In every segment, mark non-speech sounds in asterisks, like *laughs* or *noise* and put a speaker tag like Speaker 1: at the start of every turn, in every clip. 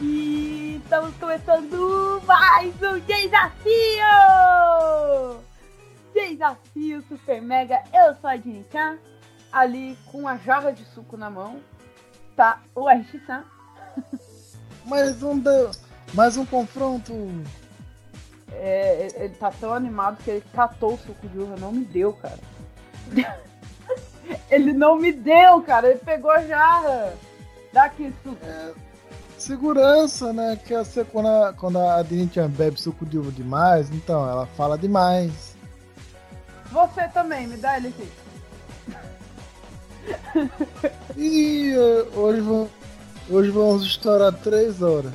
Speaker 1: aqui! Estamos começando mais um desafio! Desafio Super Mega, eu sou a Jinchan, ali com a jarra de suco na mão, tá o Aishisan. *laughs*
Speaker 2: Mais um, mais um confronto!
Speaker 1: É, ele tá tão animado que ele catou o suco de uva, não me deu, cara. *laughs* ele não me deu, cara, ele pegou a jarra! Dá aqui suco.
Speaker 2: É, segurança, né? Que você, quando a, quando a gente bebe suco de uva demais, então ela fala demais.
Speaker 1: Você também, me dá ele aqui. *laughs*
Speaker 2: e hoje, vamos, hoje vamos estourar três horas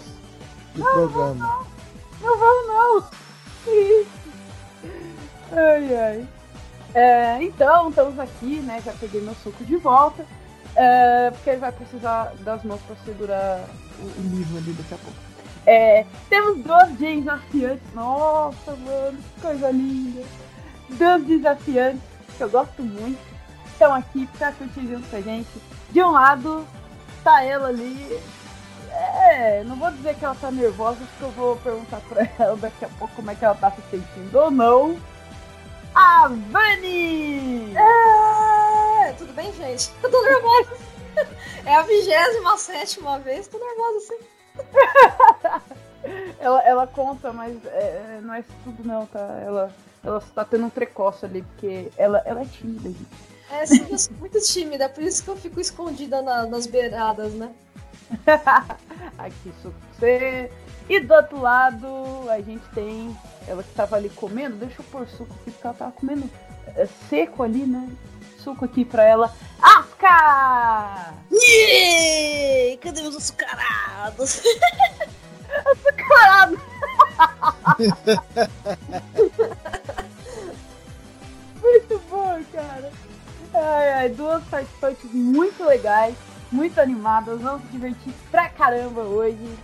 Speaker 2: de não, programa.
Speaker 1: Não, vamos não. não. Ai, ai. É, então, estamos aqui, né? Já peguei meu suco de volta. É, porque ele vai precisar das mãos para segurar o, o livro ali daqui a pouco. É, temos dois desafiantes. Nossa, mano, que coisa linda. Dois desafiantes que eu gosto muito. Estão aqui para curtir junto com a gente. De um lado, tá ela ali. É, não vou dizer que ela tá nervosa, porque eu vou perguntar pra *laughs* ela daqui a pouco como é que ela tá se sentindo ou não. A Vani!
Speaker 3: É, tudo bem, gente? Eu tô nervosa. É a vigésima sétima vez, tô nervosa
Speaker 1: assim. *laughs* ela, ela conta, mas é, não é isso tudo não, tá? Ela, ela tá tendo um precoce ali, porque ela, ela é tímida, gente.
Speaker 3: É, sim, eu sou muito tímida, por isso que eu fico escondida na, nas beiradas, né? *laughs*
Speaker 1: Aqui, você. E do outro lado, a gente tem ela que tava ali comendo. Deixa eu pôr suco aqui, porque ela tava comendo é, seco ali, né? Suco aqui pra ela. Asca!
Speaker 3: Yeah! Cadê os açucarados? *laughs*
Speaker 1: Açucarado! *laughs* muito bom, cara. Ai, ai, duas participantes muito legais, muito animadas. Vamos se divertir pra caramba hoje.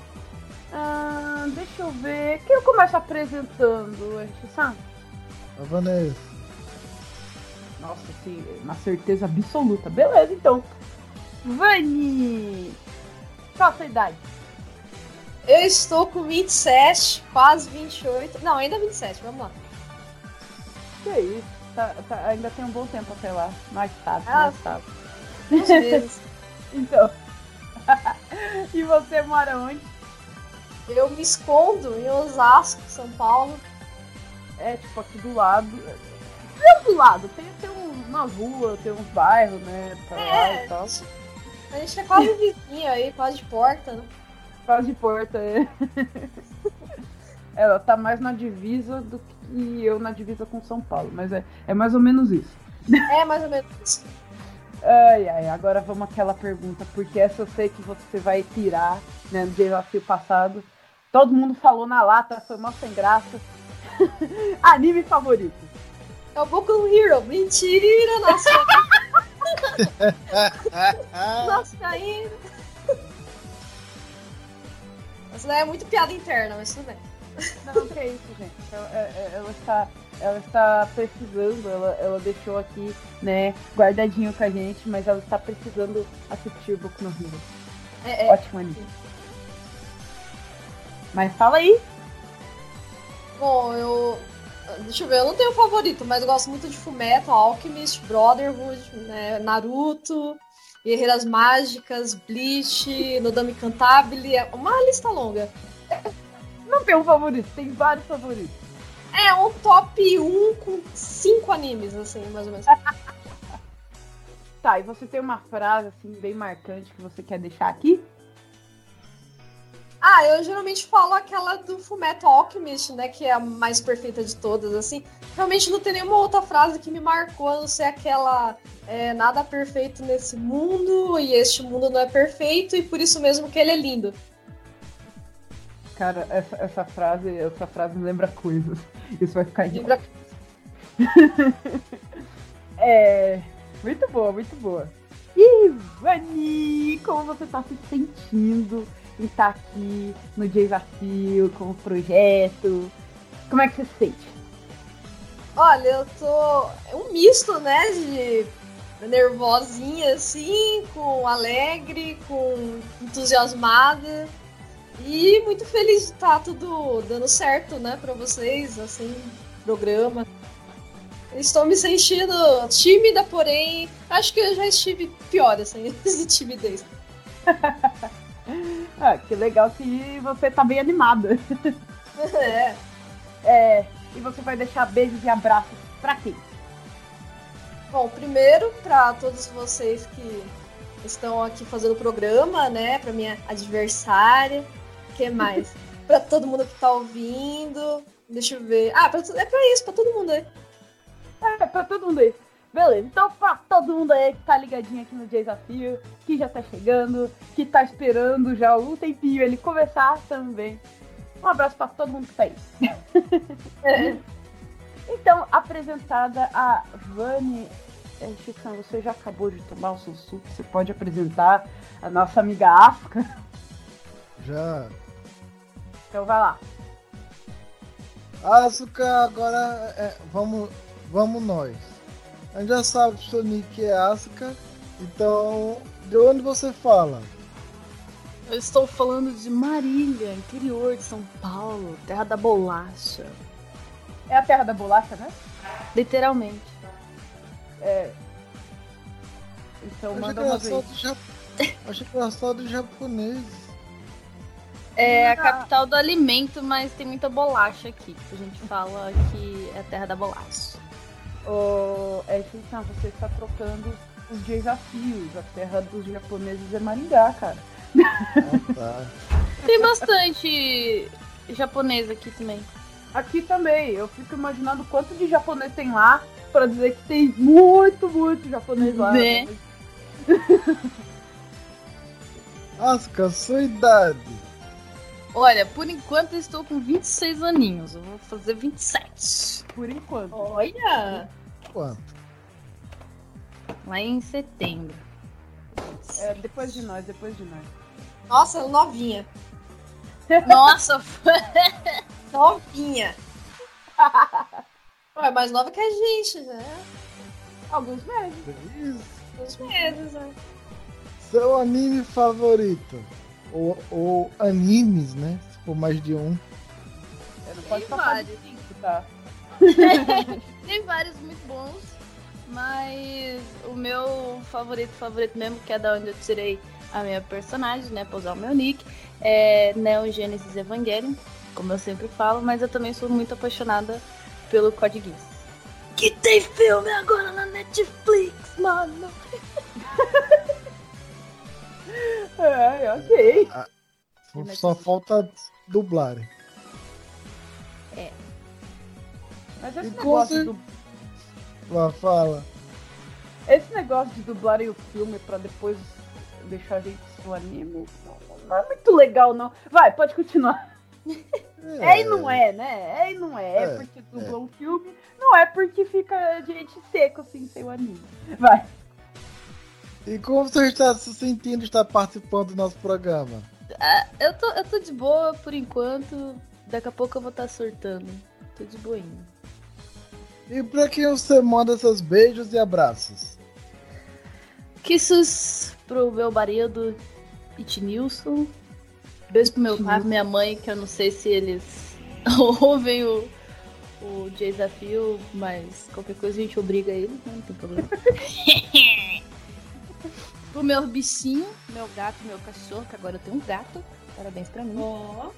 Speaker 1: Ah, deixa eu ver. Quem eu começo apresentando, sabe?
Speaker 2: A Vanessa.
Speaker 1: Nossa, sim, uma certeza absoluta. Beleza, então. Vani! Qual a sua idade?
Speaker 3: Eu estou com 27, quase 28. Não, ainda 27, vamos lá.
Speaker 1: Que isso? Tá, tá, ainda tem um bom tempo até lá. Mais tarde, ah, mais tarde. *laughs* então. *laughs* e você mora onde?
Speaker 3: Eu me escondo em Osasco, São Paulo.
Speaker 1: É, tipo, aqui do lado. Não do lado, tem, tem uma rua, tem uns bairros, né? Pra é, lá e tal.
Speaker 3: A gente é quase vizinho aí, quase de porta, né?
Speaker 1: Quase de porta, é. *laughs* Ela tá mais na divisa do que eu na divisa com São Paulo, mas é, é mais ou menos isso.
Speaker 3: É mais ou menos isso.
Speaker 1: Ai, ai, agora vamos àquela pergunta, porque essa eu sei que você vai tirar, né, no desafio passado. Todo mundo falou na lata, foi mó sem graça. *laughs* Anime favorito.
Speaker 3: É o Boku no Hero. Mentira, nossa. *laughs* nossa, caindo. Essa daí é muito piada interna, mas tudo bem.
Speaker 1: Não, que é isso, gente. Ela, é, é, ela, está, ela está precisando, ela, ela deixou aqui, né, guardadinho com a gente, mas ela está precisando assistir Boku no Hero. É, é. Ótimo anime. Mas fala aí.
Speaker 3: Bom, eu. Deixa eu ver, eu não tenho favorito, mas eu gosto muito de Fumeto, Alchemist, Brotherhood, né, Naruto, Guerreiras Mágicas, Bleach, Nodame Cantabile, é uma lista longa.
Speaker 1: Não tem um favorito, tem vários favoritos.
Speaker 3: É um top 1 com 5 animes, assim, mais ou menos. *laughs*
Speaker 1: tá, e você tem uma frase, assim, bem marcante que você quer deixar aqui?
Speaker 3: Ah, eu geralmente falo aquela do Fumeto Alchemist, né? Que é a mais perfeita de todas, assim. Realmente não tem nenhuma outra frase que me marcou, a não ser aquela é, nada perfeito nesse mundo, e este mundo não é perfeito, e por isso mesmo que ele é lindo.
Speaker 1: Cara, essa, essa frase, essa frase lembra coisas. Isso vai ficar
Speaker 3: lembra... *laughs*
Speaker 1: É. Muito boa, muito boa. Ivani, como você tá se sentindo? Estar aqui no desafio, com o projeto. Como é que você se sente?
Speaker 3: Olha, eu tô. É um misto, né? De nervosinha assim, com alegre, com entusiasmada. E muito feliz de estar tudo dando certo, né, pra vocês, assim, programa. Estou me sentindo tímida, porém, acho que eu já estive pior, assim, *laughs* de timidez. *laughs*
Speaker 1: ah, que legal que você tá bem animada. *laughs*
Speaker 3: É.
Speaker 1: É, e você vai deixar beijos e abraços pra quem?
Speaker 3: Bom, primeiro para todos vocês que estão aqui fazendo o programa, né? Para minha adversária. O que mais? *laughs* para todo mundo que tá ouvindo. Deixa eu ver. Ah, pra, é pra isso, pra todo mundo aí.
Speaker 1: É, pra todo mundo aí. Beleza, então pra todo mundo aí que tá ligadinho aqui no desafio, que já tá chegando, que tá esperando já um tempinho ele começar também. Um abraço pra todo mundo que tá aí. É. *laughs* Então, apresentada a Vani. É, Chicão, você já acabou de tomar o seu suco, você pode apresentar a nossa amiga Asuka?
Speaker 2: Já.
Speaker 1: Então vai lá.
Speaker 2: Asuka, agora é, vamos, vamos nós. A gente já sabe que o seu nick é Asuka, então de onde você fala?
Speaker 4: Eu estou falando de Marília, interior de São Paulo, terra da bolacha.
Speaker 1: É a terra da bolacha, né?
Speaker 4: Literalmente.
Speaker 1: É. Então
Speaker 2: Achei
Speaker 1: manda
Speaker 2: que
Speaker 1: uma
Speaker 2: era só
Speaker 1: vez.
Speaker 2: do Jap... Achei que era só do japonês.
Speaker 4: É a capital do alimento, mas tem muita bolacha aqui. A gente fala que é a terra da bolacha.
Speaker 1: Ô, é, Chicão, você está trocando os desafios. A terra dos japoneses é Maringá, cara.
Speaker 2: Ah. *laughs*
Speaker 4: Tem bastante japonês aqui também.
Speaker 1: Aqui também, eu fico imaginando quanto de japonês tem lá pra dizer que tem muito, muito japonês lá.
Speaker 4: Né? *laughs*
Speaker 2: Asuka, sua idade.
Speaker 4: Olha, por enquanto eu estou com 26 aninhos. Eu vou fazer 27.
Speaker 1: Por enquanto.
Speaker 3: Olha!
Speaker 2: Quanto?
Speaker 4: Lá em setembro.
Speaker 1: É, depois de nós, depois de nós.
Speaker 3: Nossa, novinha.
Speaker 4: Nossa, *laughs*
Speaker 3: Novinha. Ué, mais nova que a gente, né?
Speaker 1: Alguns meses.
Speaker 2: Isso.
Speaker 3: Uns meses, né?
Speaker 2: Seu anime favorito? Ou, ou animes, né? Se for mais de um.
Speaker 1: É, não pode
Speaker 4: Tem vários.
Speaker 1: cinco, tá? *laughs*
Speaker 4: tem vários muito bons. Mas o meu favorito, favorito mesmo, que é da onde eu tirei a minha personagem, né? Pra usar o meu nick, é Neon Genesis Evangelion, como eu sempre falo, mas eu também sou muito apaixonada pelo Code Geass. Que tem filme agora na Netflix, mano! *laughs*
Speaker 1: É, ok.
Speaker 2: Só, só falta dublar.
Speaker 1: Mas esse
Speaker 2: E
Speaker 1: negócio,
Speaker 2: como
Speaker 1: do,
Speaker 2: Lá, fala.
Speaker 1: esse negócio de dublarem o filme pra depois deixar a gente no anime não, não é muito legal, não. Vai, pode continuar. *laughs* É, e não é, né? É e não é. É,
Speaker 2: É,
Speaker 1: porque dublam um filme, não é porque fica gente seco assim sem o anime. Vai.
Speaker 2: E como você está se sentindo estar participando do nosso programa?
Speaker 4: Ah, eu, tô, eu tô de boa por enquanto, daqui a pouco eu vou estar surtando. Tô de boinha.
Speaker 2: E pra quem você manda seus beijos e abraços?
Speaker 4: Kisses pro meu marido Itnilson. Beijo pro meu pai, minha mãe, que eu não sei se eles *laughs* ouvem o, o desafio, mas qualquer coisa a gente obriga eles, né? Não tem problema. *laughs* pro meu bichinho, meu gato, meu cachorro, que agora eu tenho um gato. Parabéns pra mim.
Speaker 3: Ó.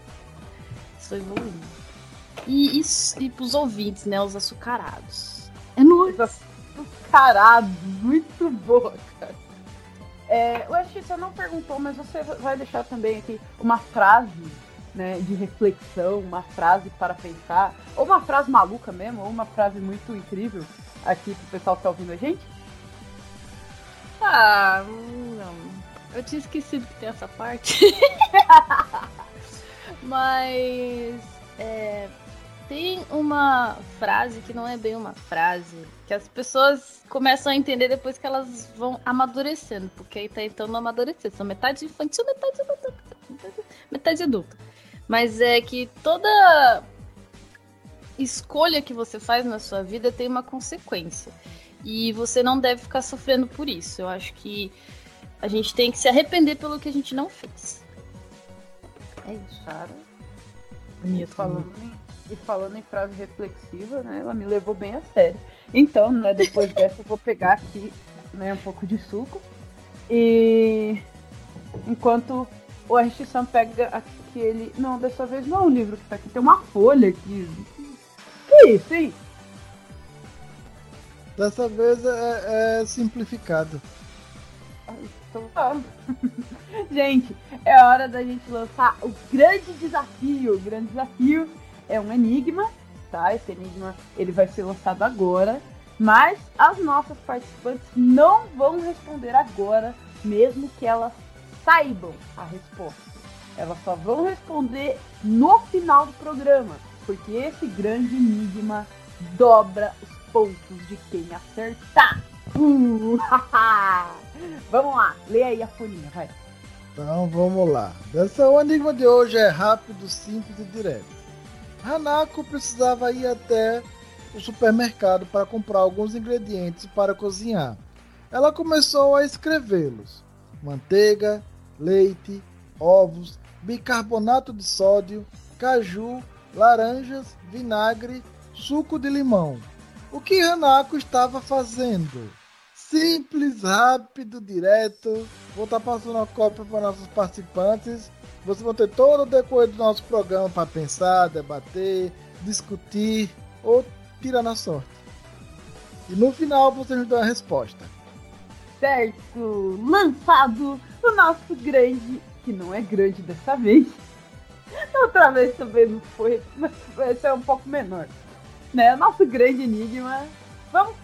Speaker 4: Estou evoluindo. E, e, e pros ouvintes, né? Os açucarados. É nóis.
Speaker 1: Caralho, muito boa, cara. É, o Ash, você não perguntou, mas você vai deixar também aqui uma frase né, de reflexão, uma frase para pensar, ou uma frase maluca mesmo, ou uma frase muito incrível aqui pro pessoal que tá ouvindo a gente?
Speaker 4: Ah, não. Eu tinha esquecido que tem essa parte. *laughs* Mas é, tem uma frase que não é bem uma frase, que as pessoas começam a entender depois que elas vão amadurecendo, porque aí tá então no amadurecer. São metade infantil, metade adulta. Metade adulta. Mas é que toda escolha que você faz na sua vida tem uma consequência. E você não deve ficar sofrendo por isso. Eu acho que a gente tem que se arrepender pelo que a gente não fez. É isso,
Speaker 1: Cara. E falando, em, e falando em frase reflexiva, né? Ela me levou bem a sério. Então, né, depois *laughs* dessa eu vou pegar aqui né, um pouco de suco. E enquanto o RX Sam pega aquele. Não, dessa vez não é um livro que tá aqui, tem uma folha aqui. Que isso, hein?
Speaker 2: Dessa vez é, é simplificado.
Speaker 1: Então tá. *laughs* gente, é hora da gente lançar o grande desafio. O grande desafio é um enigma, tá? Esse enigma ele vai ser lançado agora. Mas as nossas participantes não vão responder agora, mesmo que elas saibam a resposta. Elas só vão responder no final do programa, porque esse grande enigma dobra os pontos de quem acertar. *laughs* Vamos lá, lê aí a folhinha, vai.
Speaker 2: Então vamos lá. Dessa, o enigma de hoje é rápido, simples e direto. Hanako precisava ir até o supermercado para comprar alguns ingredientes para cozinhar. Ela começou a escrevê-los: manteiga, leite, ovos, bicarbonato de sódio, caju, laranjas, vinagre, suco de limão. O que Hanako estava fazendo? Simples, rápido, direto. Vou estar passando a cópia para nossos participantes. Vocês vão ter todo o decorrer do nosso programa para pensar, debater, discutir ou tirar na sorte. E no final vocês nos dão a resposta.
Speaker 1: Certo, lançado o nosso grande, que não é grande dessa vez. *laughs* Outra vez também não foi, mas esse é um pouco menor. Né? Nosso grande enigma. Vamos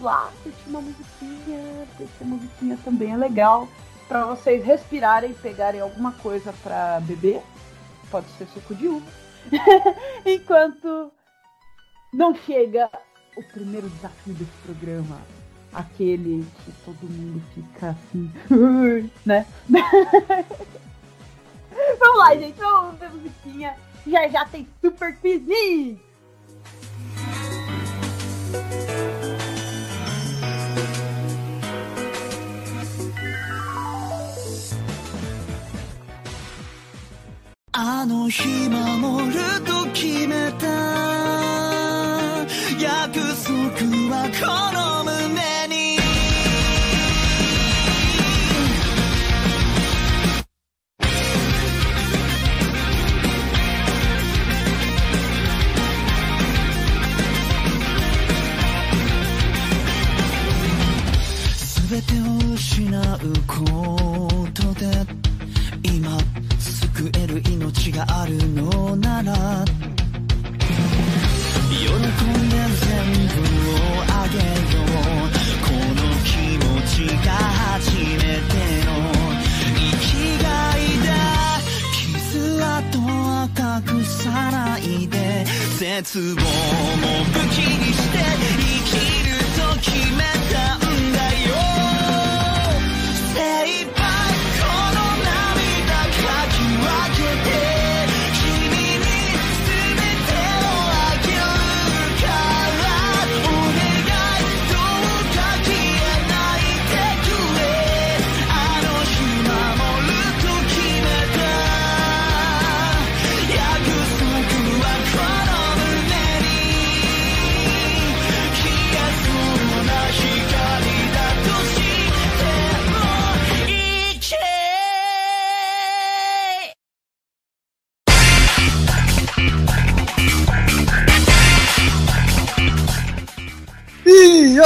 Speaker 1: lá, curtir uma musiquinha, essa musiquinha também é legal. Pra vocês respirarem, pegarem alguma coisa pra beber. Pode ser suco de uva. *laughs* Enquanto não chega o primeiro desafio desse programa. Aquele que todo mundo fica assim, *laughs* né? *laughs* vamos lá, gente, vamos ver musiquinha. Já já tem Super Quiz.
Speaker 5: あの日守ると決めた約束はこの全てを失うことで今救える命があるのなら。喜んで全部をあげよう。この気持ちが初めての生きがいだ。傷跡は隠さないで。絶望も武器にして生きると決めた。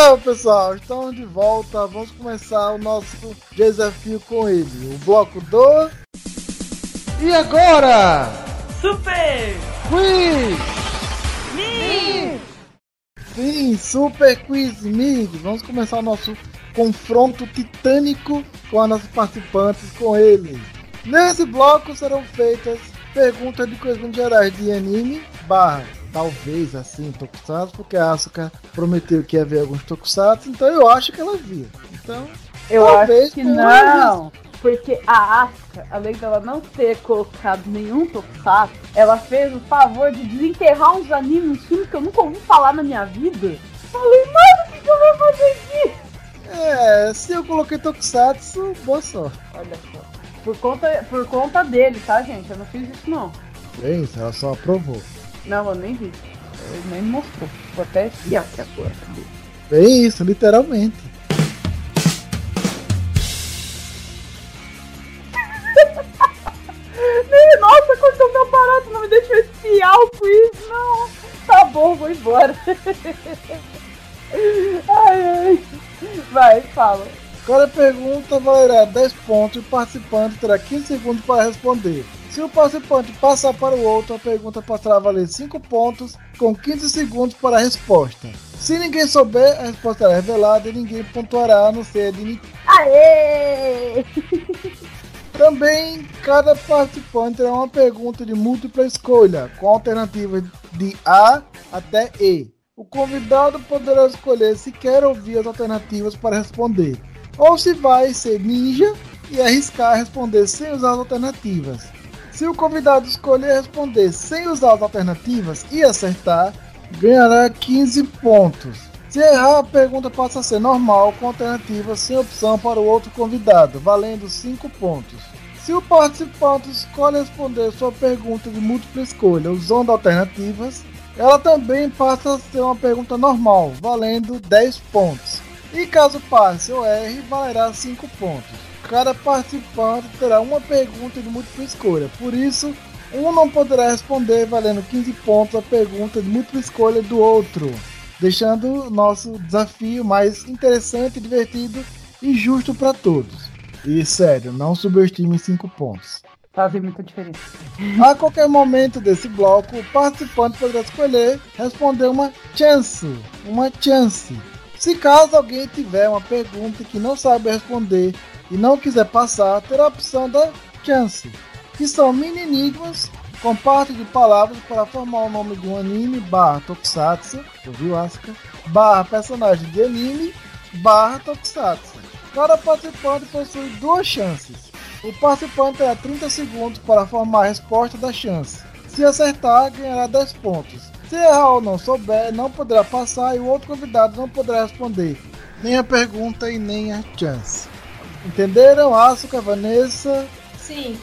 Speaker 2: E ó pessoal, estamos de volta. Vamos começar o nosso desafio com ele. O bloco do. E agora?
Speaker 1: Super
Speaker 2: Quiz!
Speaker 1: Mix!
Speaker 2: Sim, Super Quiz Mig. Vamos começar o nosso confronto titânico com as nossas participantes, com ele. Nesse bloco serão feitas perguntas de coisas gerais de anime, barra, talvez assim, tokusatsu, porque a Asuka prometeu que ia ver alguns tokusatsu, então eu acho que ela via. Então,
Speaker 1: Eu acho que não. Porque a Asuka, além dela não ter colocado nenhum tokusatsu, ela fez o favor de desenterrar uns animes, uns filmes que eu nunca ouvi falar na minha vida. Falei, mano, o que, que eu vou fazer aqui?
Speaker 2: é, se eu coloquei tokusatsu, boa sorte.
Speaker 1: Olha só. Por conta, por conta dele, tá, gente? Eu não fiz isso, não.
Speaker 2: É isso, ela só aprovou.
Speaker 1: Não, eu nem vi. Ele nem mostrou. Vou até espiar aqui agora.
Speaker 2: É isso, literalmente. *laughs*
Speaker 1: Nossa, cortou meu barato, não me deixa eu espiar o quiz, não. Tá bom, vou embora. *laughs* Ai, ai. Vai, fala.
Speaker 2: Cada pergunta valerá 10 pontos e o participante terá 15 segundos para responder. Se o participante passar para o outro, a pergunta passará a valer 5 pontos com 15 segundos para a resposta. Se ninguém souber, a resposta será revelada e ninguém pontuará a não ser de
Speaker 1: Aê! *laughs*
Speaker 2: Também, cada participante terá uma pergunta de múltipla escolha, com alternativas de A até E. O convidado poderá escolher se quer ouvir as alternativas para responder, ou se vai ser ninja e arriscar responder sem usar as alternativas. Se o convidado escolher responder sem usar as alternativas e acertar, ganhará 15 pontos. Se errar, a pergunta passa a ser normal, com alternativa sem opção para o outro convidado, valendo 5 pontos. Se o participante escolhe responder sua pergunta de múltipla escolha usando alternativas, ela também passa a ser uma pergunta normal, valendo 10 pontos. E caso passe ou erre, valerá 5 pontos. Cada participante terá uma pergunta de múltipla escolha, por isso, um não poderá responder valendo 15 pontos a pergunta de múltipla escolha do outro deixando nosso desafio mais interessante, divertido e justo para todos. E sério, não subestime 5 pontos.
Speaker 1: Fazem muita diferença.
Speaker 2: A qualquer momento desse bloco, o participante poderá escolher responder uma chance, uma chance. Se caso alguém tiver uma pergunta que não sabe responder e não quiser passar, terá a opção da chance, que são mini enigmas com parte de palavras para formar o nome de um anime barra tokusatsu, ouviu Asuka? Barra personagem de anime barra tokusatsu. Cada participante possui duas chances. O participante terá 30 segundos para formar a resposta da chance. Se acertar, ganhará 10 pontos. Se errar ou não souber, não poderá passar e o outro convidado não poderá responder nem a pergunta e nem a chance. Entenderam? Asuka, Vanessa?
Speaker 3: Sim.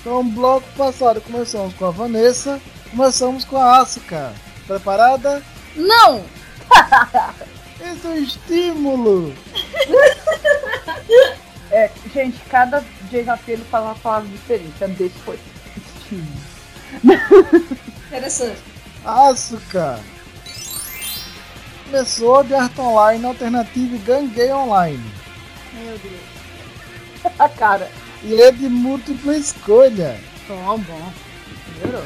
Speaker 2: Então, bloco passado começamos com a Vanessa, começamos com a Asuka. Preparada?
Speaker 4: Não! *laughs*
Speaker 2: Esse é um estímulo! *laughs*
Speaker 1: É, gente, cada desafio ele fala uma palavra diferente. A desse foi estímulo. *laughs*
Speaker 3: Interessante.
Speaker 2: Asuka! Começou de arte online alternativa e ganguei online.
Speaker 4: Meu Deus.
Speaker 1: A *laughs* cara.
Speaker 2: E é de múltipla escolha.
Speaker 4: Bom, bom. Melhorou.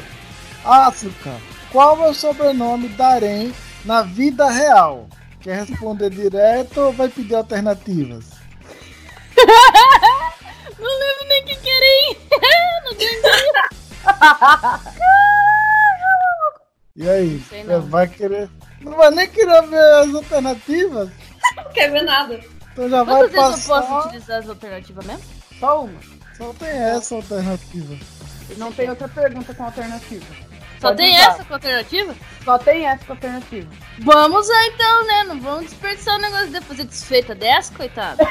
Speaker 2: Asuka, qual é o sobrenome da Aren na vida real? Quer responder direto ou vai pedir alternativas? *laughs*
Speaker 4: Não lembro nem quem querem. *laughs* Não ganhei.
Speaker 2: E aí,
Speaker 4: não.
Speaker 2: vai querer. Não vai nem querer ver as alternativas?
Speaker 3: Não quer ver nada.
Speaker 2: Então já vai
Speaker 4: Quantas vezes eu
Speaker 2: passar.
Speaker 4: posso utilizar as alternativas mesmo?
Speaker 1: Só uma.
Speaker 2: Só tem essa alternativa.
Speaker 1: E não tem outra pergunta com alternativa.
Speaker 4: Só
Speaker 1: Pode
Speaker 4: tem
Speaker 1: usar.
Speaker 4: essa com alternativa?
Speaker 1: Só tem essa com alternativa.
Speaker 4: Vamos lá então, né? Não vamos desperdiçar o negócio de fazer desfeita dessa, coitado. *laughs*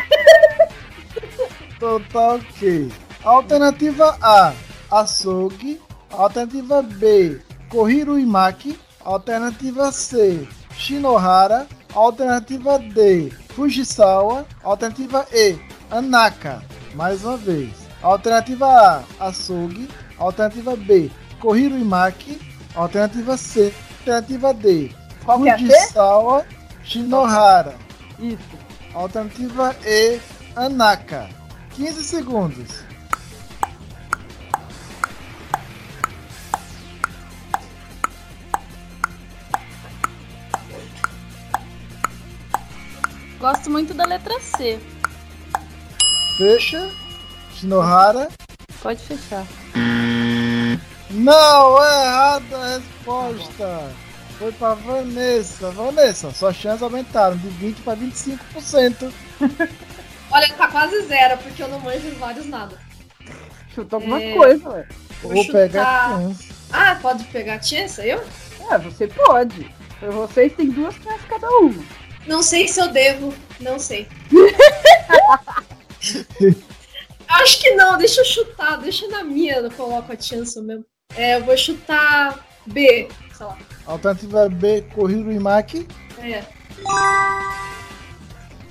Speaker 2: Então tá ok. Alternativa A, Açougue. Alternativa B, Kohiro Imaki. Alternativa C, Shinohara. Alternativa D, Fujisawa. Alternativa E, Anaka. Mais uma vez. Alternativa A, Açougue. Alternativa B, Kohiro Imaki. Alternativa C, alternativa D,
Speaker 1: é?
Speaker 2: Fujisawa. Shinohara.
Speaker 1: Isso.
Speaker 2: Alternativa E, Anaka. 15 segundos.
Speaker 4: Gosto muito da letra C.
Speaker 2: Fecha. Shinohara.
Speaker 4: Pode fechar.
Speaker 2: Não, é errada a resposta. Foi pra Vanessa. Vanessa, suas chances aumentaram de 20 para 25%.
Speaker 3: Olha, tá quase zero, porque eu não manjo vários nada.
Speaker 1: Chuta alguma
Speaker 3: É.
Speaker 1: coisa, ué.
Speaker 3: Vou
Speaker 2: Vou
Speaker 3: chutar-
Speaker 2: pegar chance.
Speaker 3: Ah, pode pegar Chance, eu?
Speaker 1: É, você pode. Vocês têm duas chances cada uma.
Speaker 3: Não sei se eu devo, não sei. *laughs* Acho que não, deixa eu chutar, deixa na minha, eu coloco a chance mesmo. É, eu vou chutar B, sei lá.
Speaker 2: Alternativa B, Corriro Imaki.
Speaker 3: É.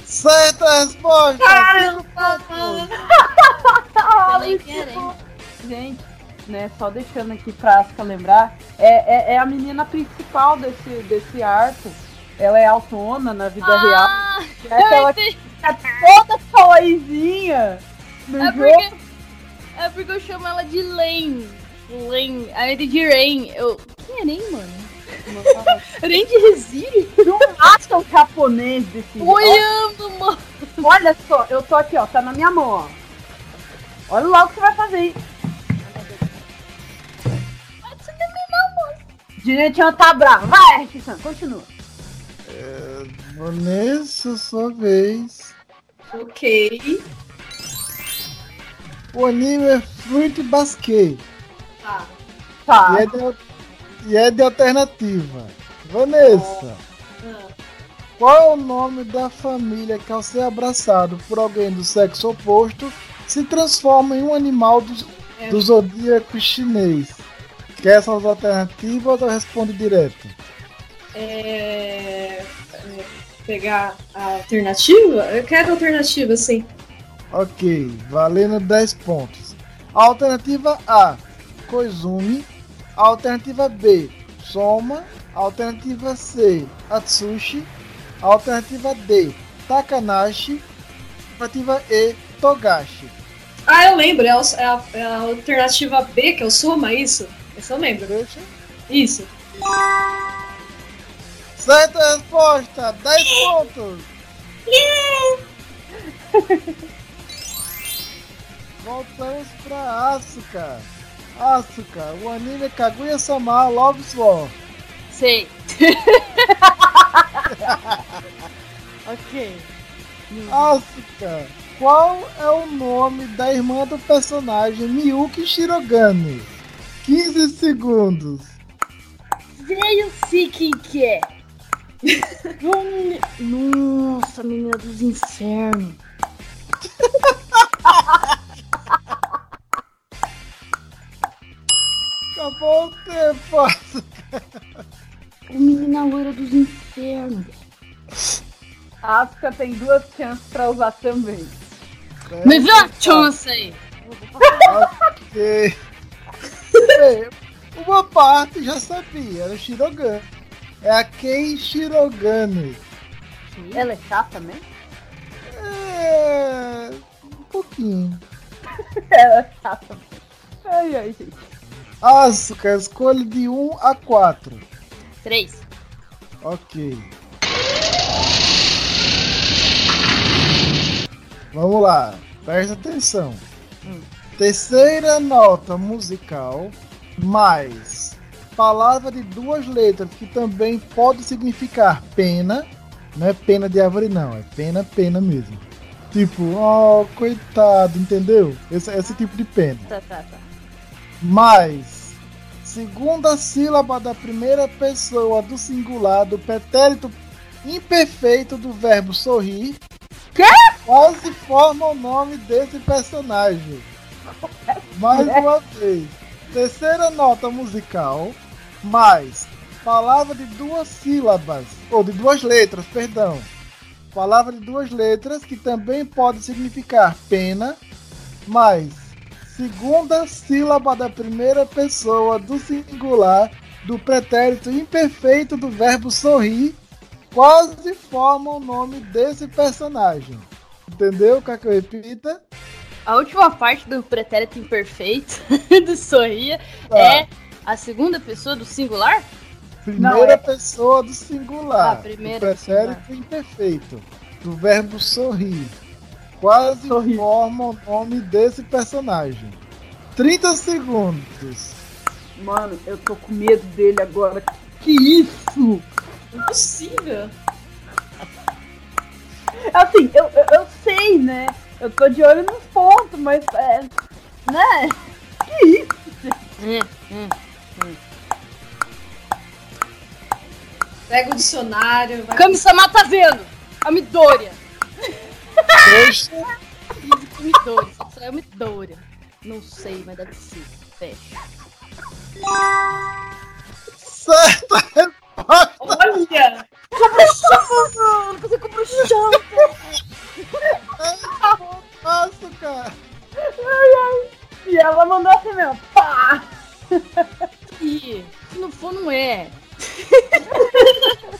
Speaker 2: Certa resposta!
Speaker 3: Caramba! *laughs*
Speaker 4: Querem.
Speaker 1: Gente, né, só deixando aqui pra Asuka lembrar, é, é, é a menina principal desse, desse arco. Ela é autona na vida real.
Speaker 4: Ah, *laughs*
Speaker 1: É aquela que
Speaker 4: entendi.
Speaker 1: fica toda kawaiizinha no
Speaker 4: é
Speaker 1: jogo.
Speaker 4: porque, é porque eu chamo ela de Len. Len. A de Rain. Eu. Quem é Ren, mano? *laughs* Ren de Resírio?
Speaker 1: Não acha o japonês desse
Speaker 4: Olhando, mano.
Speaker 1: Olha só, eu tô aqui, ó, tá na minha mão, ó. Olha lá o que você vai fazer, hein? Direitinho tá bravo. Vai, Artissan, continua.
Speaker 2: Vanessa, sua vez.
Speaker 3: Ok.
Speaker 2: O anime é Fruit Basket.
Speaker 3: Tá.
Speaker 1: Tá.
Speaker 2: E é, de, e é de alternativa. Vanessa,
Speaker 3: Ah.
Speaker 2: qual é o nome da família que ao ser abraçado por alguém do sexo oposto se transforma em um animal do,
Speaker 3: É.
Speaker 2: do zodíaco chinês? Quer essas alternativas ou responde direto?
Speaker 3: É... é, Pegar a alternativa? Eu quero a alternativa, sim.
Speaker 2: Ok, valendo 10 pontos. Alternativa A, Koizumi. Alternativa B, Soma. Alternativa C, Atsushi. Alternativa D, Takanashi. Alternativa E, Togashi.
Speaker 3: Ah, eu lembro, é, é a, é a alternativa B, que é o Soma, isso? Esse eu lembro.
Speaker 2: Deixa.
Speaker 3: Isso.
Speaker 2: Certa resposta, 10 pontos. Voltamos pra Asuka. Asuka, o anime é Kaguya-sama Love Sword.
Speaker 4: Sei. *laughs* ok.
Speaker 2: Asuka, qual é o nome da irmã do personagem Miyuki Shirogane? 15 segundos.
Speaker 4: Eu sei quem que é. Nossa, menina dos infernos.
Speaker 2: Acabou o tempo.
Speaker 4: Menina loira dos infernos.
Speaker 1: A Asuka tem duas chances pra usar também.
Speaker 4: Me vê uma chance aí.
Speaker 2: Ok. Bem, uma parte já sabia, era o Shirogane. É a Kei Shirogane.
Speaker 1: Ela é chata mesmo?
Speaker 2: É. Um pouquinho. *laughs*
Speaker 1: Ela é chata. Ai, ai, gente.
Speaker 2: Asuka, escolha de 1 a 4.
Speaker 4: Três.
Speaker 2: Ok. Vamos lá, presta atenção. Terceira nota musical mais palavra de duas letras que também pode significar pena. Não é pena de árvore, não, é pena, pena mesmo. Tipo, oh, coitado, entendeu? Esse, esse tipo de pena.
Speaker 4: Tá, tá, tá.
Speaker 2: Mais segunda sílaba da primeira pessoa do singular do pretérito imperfeito do verbo sorrir.
Speaker 1: Quê?
Speaker 2: Quase forma o nome desse personagem. *laughs* Mais uma vez. Terceira nota musical. Mais palavra de duas sílabas. Ou de duas letras, perdão. Palavra de duas letras que também pode significar pena. Mais segunda sílaba da primeira pessoa do singular do pretérito imperfeito do verbo sorrir quase forma o nome desse personagem. Entendeu? Quer que eu repita?
Speaker 4: A última parte do pretérito imperfeito *laughs* do sorria
Speaker 2: Tá.
Speaker 4: é a segunda pessoa do singular?
Speaker 2: Primeira
Speaker 1: Não, é-
Speaker 2: pessoa do singular.
Speaker 4: Ah, primeira
Speaker 2: do
Speaker 4: do
Speaker 2: imperfeito do verbo sorrir. Quase
Speaker 1: Sorrir.
Speaker 2: forma o nome desse personagem. 30 segundos.
Speaker 1: Mano, eu tô com medo dele agora. Que isso?
Speaker 3: Impossível.
Speaker 1: Assim, eu, eu, eu sei, né? Eu tô de olho nos pontos, mas é. Né? Que isso?
Speaker 4: Hum, hum.
Speaker 3: Pega o dicionário, vai.
Speaker 4: Kami-sama tá vendo! A Midoriya! Midoriya. É Midoriya. Não sei, mas deve ser. Fecha.
Speaker 2: Certa resposta!
Speaker 3: Olha!
Speaker 4: Mano, você compra o chão,
Speaker 2: Nossa, cara!
Speaker 1: E ela mandou assim mesmo. Pá!
Speaker 4: Se não for, não é.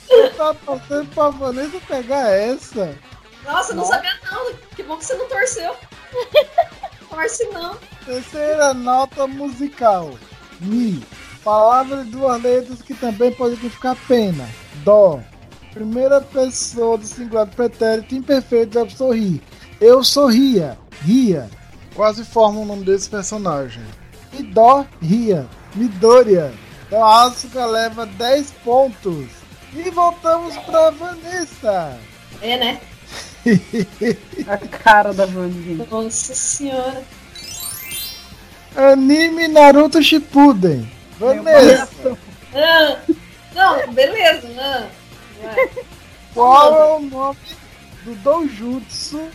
Speaker 2: Eu tava torcendo pra Vanessa pegar essa.
Speaker 3: Nossa, não
Speaker 1: Nossa.
Speaker 3: sabia não. Que bom que você não torceu. *laughs* Torce não.
Speaker 2: Terceira nota musical. Mi. Palavras de duas letras que também podem significar pena. Dó. Primeira pessoa do singular do pretérito imperfeito deve sorrir. Eu sorria. Ria. Quase forma o nome desse personagem. E Dó, ria. Midoriya. Então a Asuka leva 10 pontos. E voltamos pra Vanessa.
Speaker 3: É, né? *laughs*
Speaker 1: A cara da Vandinha.
Speaker 3: Nossa senhora.
Speaker 2: Anime Naruto Shippuden. Vanessa.
Speaker 3: Ah, não, beleza. Ah, vai.
Speaker 2: Qual é o nome do Dojutsu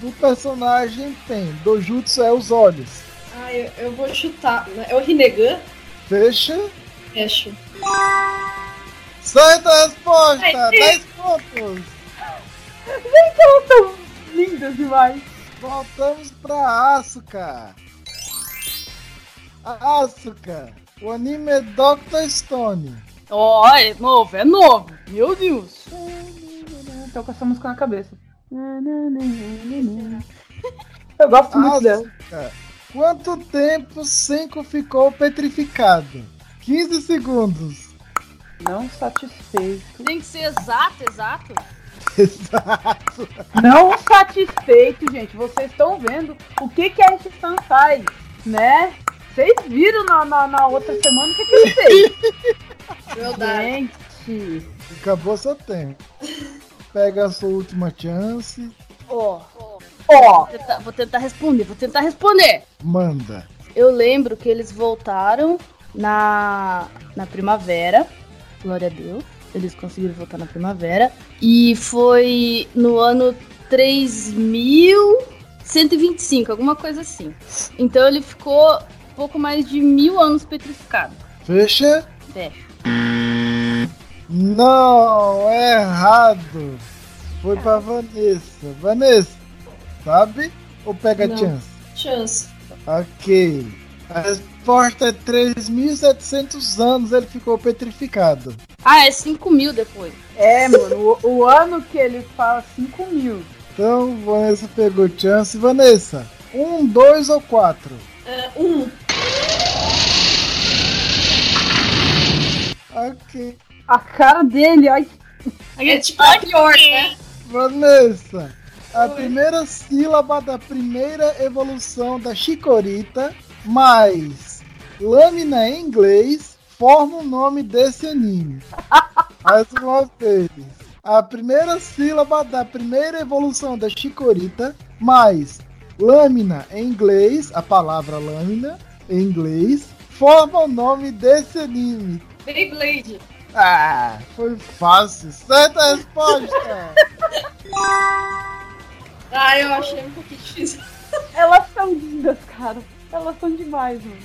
Speaker 2: do personagem Pen? Dojutsu é os olhos.
Speaker 3: Ah, eu, eu vou chutar. É o Rinnegan?
Speaker 2: Fecha.
Speaker 3: Fecho.
Speaker 2: Certa resposta!
Speaker 3: Ai,
Speaker 2: 10 pontos!
Speaker 1: Elas são lindas demais.
Speaker 2: Voltamos pra Asuka. Asuka. O anime é Doctor Stone.
Speaker 4: Ó, é novo, é novo. Meu Deus.
Speaker 1: Tô com essa música na cabeça. Eu gosto muito dela.
Speaker 2: Quanto tempo Senko ficou petrificado? 15 segundos.
Speaker 1: Não satisfeito.
Speaker 4: Tem que ser exato, exato.
Speaker 2: Exato.
Speaker 1: Não satisfeito, gente. Vocês estão vendo o que, que a Stan faz, né? Vocês viram na, na, na outra semana o que, que ele fez.
Speaker 3: Verdade.
Speaker 1: Gente.
Speaker 2: Acabou seu tempo. Pega a sua última chance.
Speaker 4: Ó,
Speaker 1: Ó,
Speaker 4: vou tentar, vou tentar responder, vou tentar responder.
Speaker 2: Manda.
Speaker 4: Eu lembro que eles voltaram na, na primavera. Glória a Deus. Eles conseguiram voltar na primavera. E foi no ano 3125, alguma coisa assim. Então ele ficou pouco mais de mil anos petrificado.
Speaker 2: Fecha.
Speaker 4: Fecha.
Speaker 2: Não, é errado. Foi pra Vanessa. Vanessa, sabe? Ou pega
Speaker 3: Não.
Speaker 2: chance?
Speaker 3: Chance.
Speaker 2: Ok. A resposta é 3.700 anos ele ficou petrificado.
Speaker 4: Ah, é 5 mil depois.
Speaker 1: é, mano, o, o ano que ele fala 5 mil.
Speaker 2: Então, Vanessa pegou chance. Vanessa, um, dois ou quatro?
Speaker 3: É, um.
Speaker 2: Ok.
Speaker 1: A cara dele, ai.
Speaker 3: É tipo a pior, né?
Speaker 2: Vanessa, a primeira sílaba da primeira evolução da Chicorita mais lâmina em inglês forma o nome desse anime. *laughs* Mais uma vez. A primeira sílaba da primeira evolução da Chicorita mais lâmina em inglês, a palavra lâmina em inglês, forma o nome desse anime.
Speaker 3: Beyblade.
Speaker 2: Ah, foi fácil. Certa resposta. *laughs*
Speaker 3: Ah, eu achei um pouquinho difícil. *laughs*
Speaker 1: Elas são lindas, cara. Elas são demais, mano.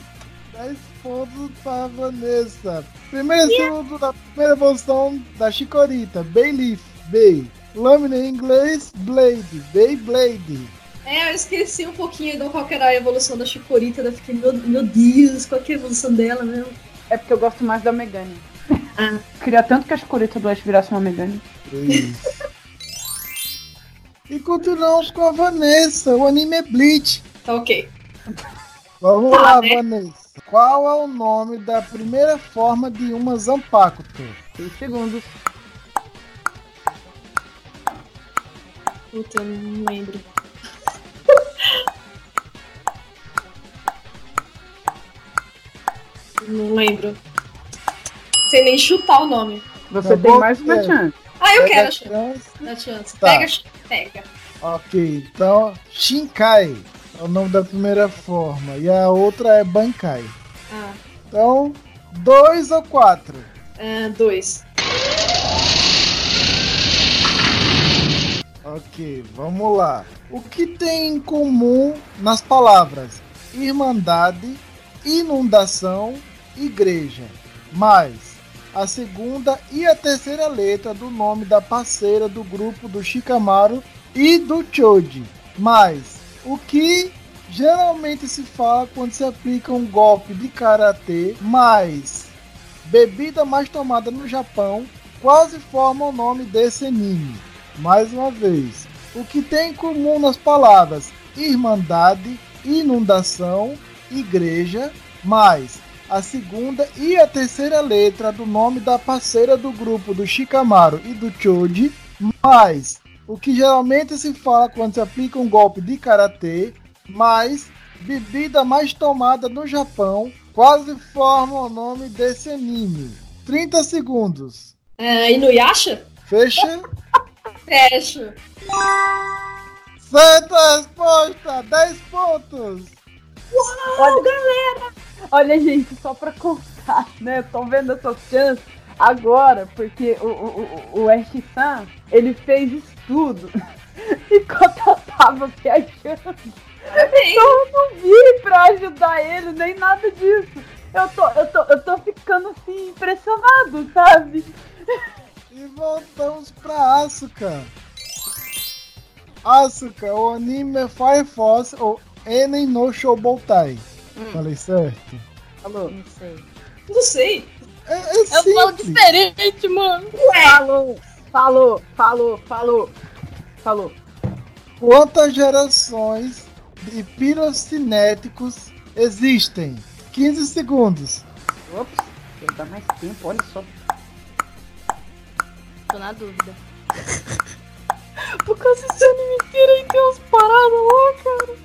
Speaker 2: 10 pontos para Vanessa. Primeiro e segundo da primeira evolução da Chicorita. Bayleaf, Bay. Lâmina em inglês, Blade. Beyblade.
Speaker 3: É, eu esqueci um pouquinho de qual era a evolução da Chicorita. Eu fiquei, meu, meu Deus, qual que é a evolução dela mesmo?
Speaker 1: É porque eu gosto mais da Megane.
Speaker 3: Ah. *laughs*
Speaker 1: Queria tanto que a escureta do Ash virasse uma Megane.
Speaker 2: Isso. E continuamos com a Vanessa. O anime é Bleach.
Speaker 3: Tá ok.
Speaker 2: Vamos
Speaker 3: Tá,
Speaker 2: lá,
Speaker 3: né?
Speaker 2: Vanessa. Qual é o nome da primeira forma de uma Zanpakuto?
Speaker 1: 5 segundos.
Speaker 3: Puta, eu não lembro. *laughs* Não lembro. Sem nem chutar o nome.
Speaker 1: Você
Speaker 2: Tá
Speaker 1: tem
Speaker 2: bom,
Speaker 1: mais uma
Speaker 2: é.
Speaker 1: chance.
Speaker 3: Ah, eu
Speaker 2: Pega
Speaker 3: quero
Speaker 2: a
Speaker 3: chance. Dá chance.
Speaker 2: Tá.
Speaker 3: Pega, pega.
Speaker 2: Ok, então Shinkai é o nome da primeira forma e a outra é Bankai.
Speaker 3: Ah,
Speaker 2: Então, dois ou quatro?
Speaker 3: é, dois.
Speaker 2: Ok, vamos lá. O que tem em comum nas palavras irmandade, inundação, igreja? Mais a segunda e a terceira letra do nome da parceira do grupo do Shikamaru e do Choji. Mais o que geralmente se fala quando se aplica um golpe de karatê, mais bebida mais tomada no Japão, quase forma o nome desse anime. Mais uma vez, o que tem em comum nas palavras irmandade, inundação, igreja, mais a segunda e a terceira letra do nome da parceira do grupo do Shikamaru e do Choji, mais o que geralmente se fala quando se aplica um golpe de karatê, mais bebida mais tomada no Japão, quase forma o nome desse anime. 30 segundos.
Speaker 3: É, Inuyasha?
Speaker 2: Fecha. *laughs*
Speaker 3: Fecha.
Speaker 2: Certa resposta! 10 pontos!
Speaker 1: Olha, galera! Olha, gente, só pra contar, né? Tô vendo essas chances agora, porque o, o, o, o Ash-san, ele fez estudo *laughs* enquanto eu tava viajando. Então eu não vi pra ajudar ele, nem nada disso. Eu tô, eu tô, eu tô ficando assim, impressionado, sabe?
Speaker 2: E voltamos pra Asuka. Asuka, o anime é Fire Force ou Enen no Shoubotai. Falei certo?
Speaker 1: Falou.
Speaker 4: Não sei.
Speaker 3: Não sei.
Speaker 2: É, é
Speaker 4: Eu falo
Speaker 2: simples.
Speaker 4: diferente, mano.
Speaker 1: Falou, falou, falou, falou, falou.
Speaker 2: Quantas gerações de pirocinéticos existem? 15 segundos.
Speaker 1: Ops, ele dá mais tempo, olha só.
Speaker 4: Tô na dúvida. *laughs*
Speaker 3: Por causa desse anime inteiro aí tem umas paradas lá, cara.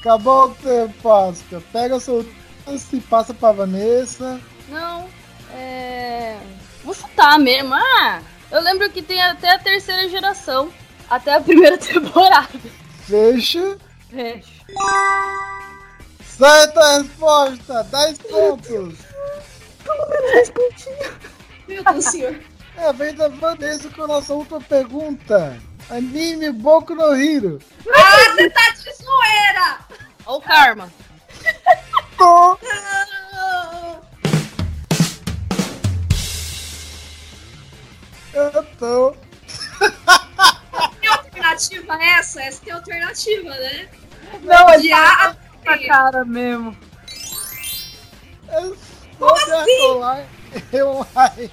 Speaker 2: Acabou o tempo, Asuka. Pega seu chance e passa pra Vanessa.
Speaker 4: Não, é. Vou chutar mesmo. Ah, eu lembro que tem até a terceira geração. Até a primeira *laughs* temporada.
Speaker 2: Fecha.
Speaker 4: Fecho.
Speaker 2: Certa resposta. 10 pontos.
Speaker 3: Meu Deus, senhor.
Speaker 2: É, vem da Vanessa com a nossa última pergunta. Anime Boku no Hero.
Speaker 3: Ah, você tá de zoeira!
Speaker 4: Ó o karma.
Speaker 2: Tô. Eu tô.
Speaker 3: Tem alternativa essa? Essa tem alternativa, né?
Speaker 1: Não, é
Speaker 3: De A
Speaker 1: cara mesmo.
Speaker 2: Eu sou de Arcoline Online.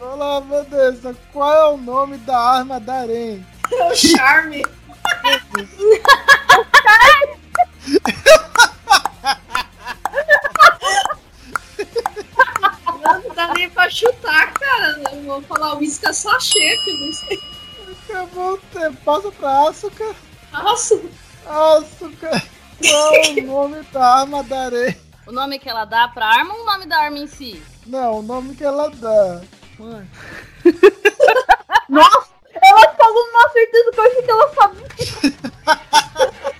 Speaker 2: Olá, Vanessa. Qual é o nome da arma da Arém?
Speaker 3: É o charme. Não dá nem pra chutar, cara. Eu vou falar uísca sachê, que eu não sei.
Speaker 2: Acabou o tempo. Passa pra Asuka.
Speaker 3: Nossa,
Speaker 2: Asuka. Qual é o nome da arma da Arém?
Speaker 4: O nome que ela dá pra arma ou o nome da arma em si?
Speaker 2: Não, o nome que ela dá.
Speaker 4: Mano. *laughs*
Speaker 1: Nossa, uma certeza que ela sabia. *laughs*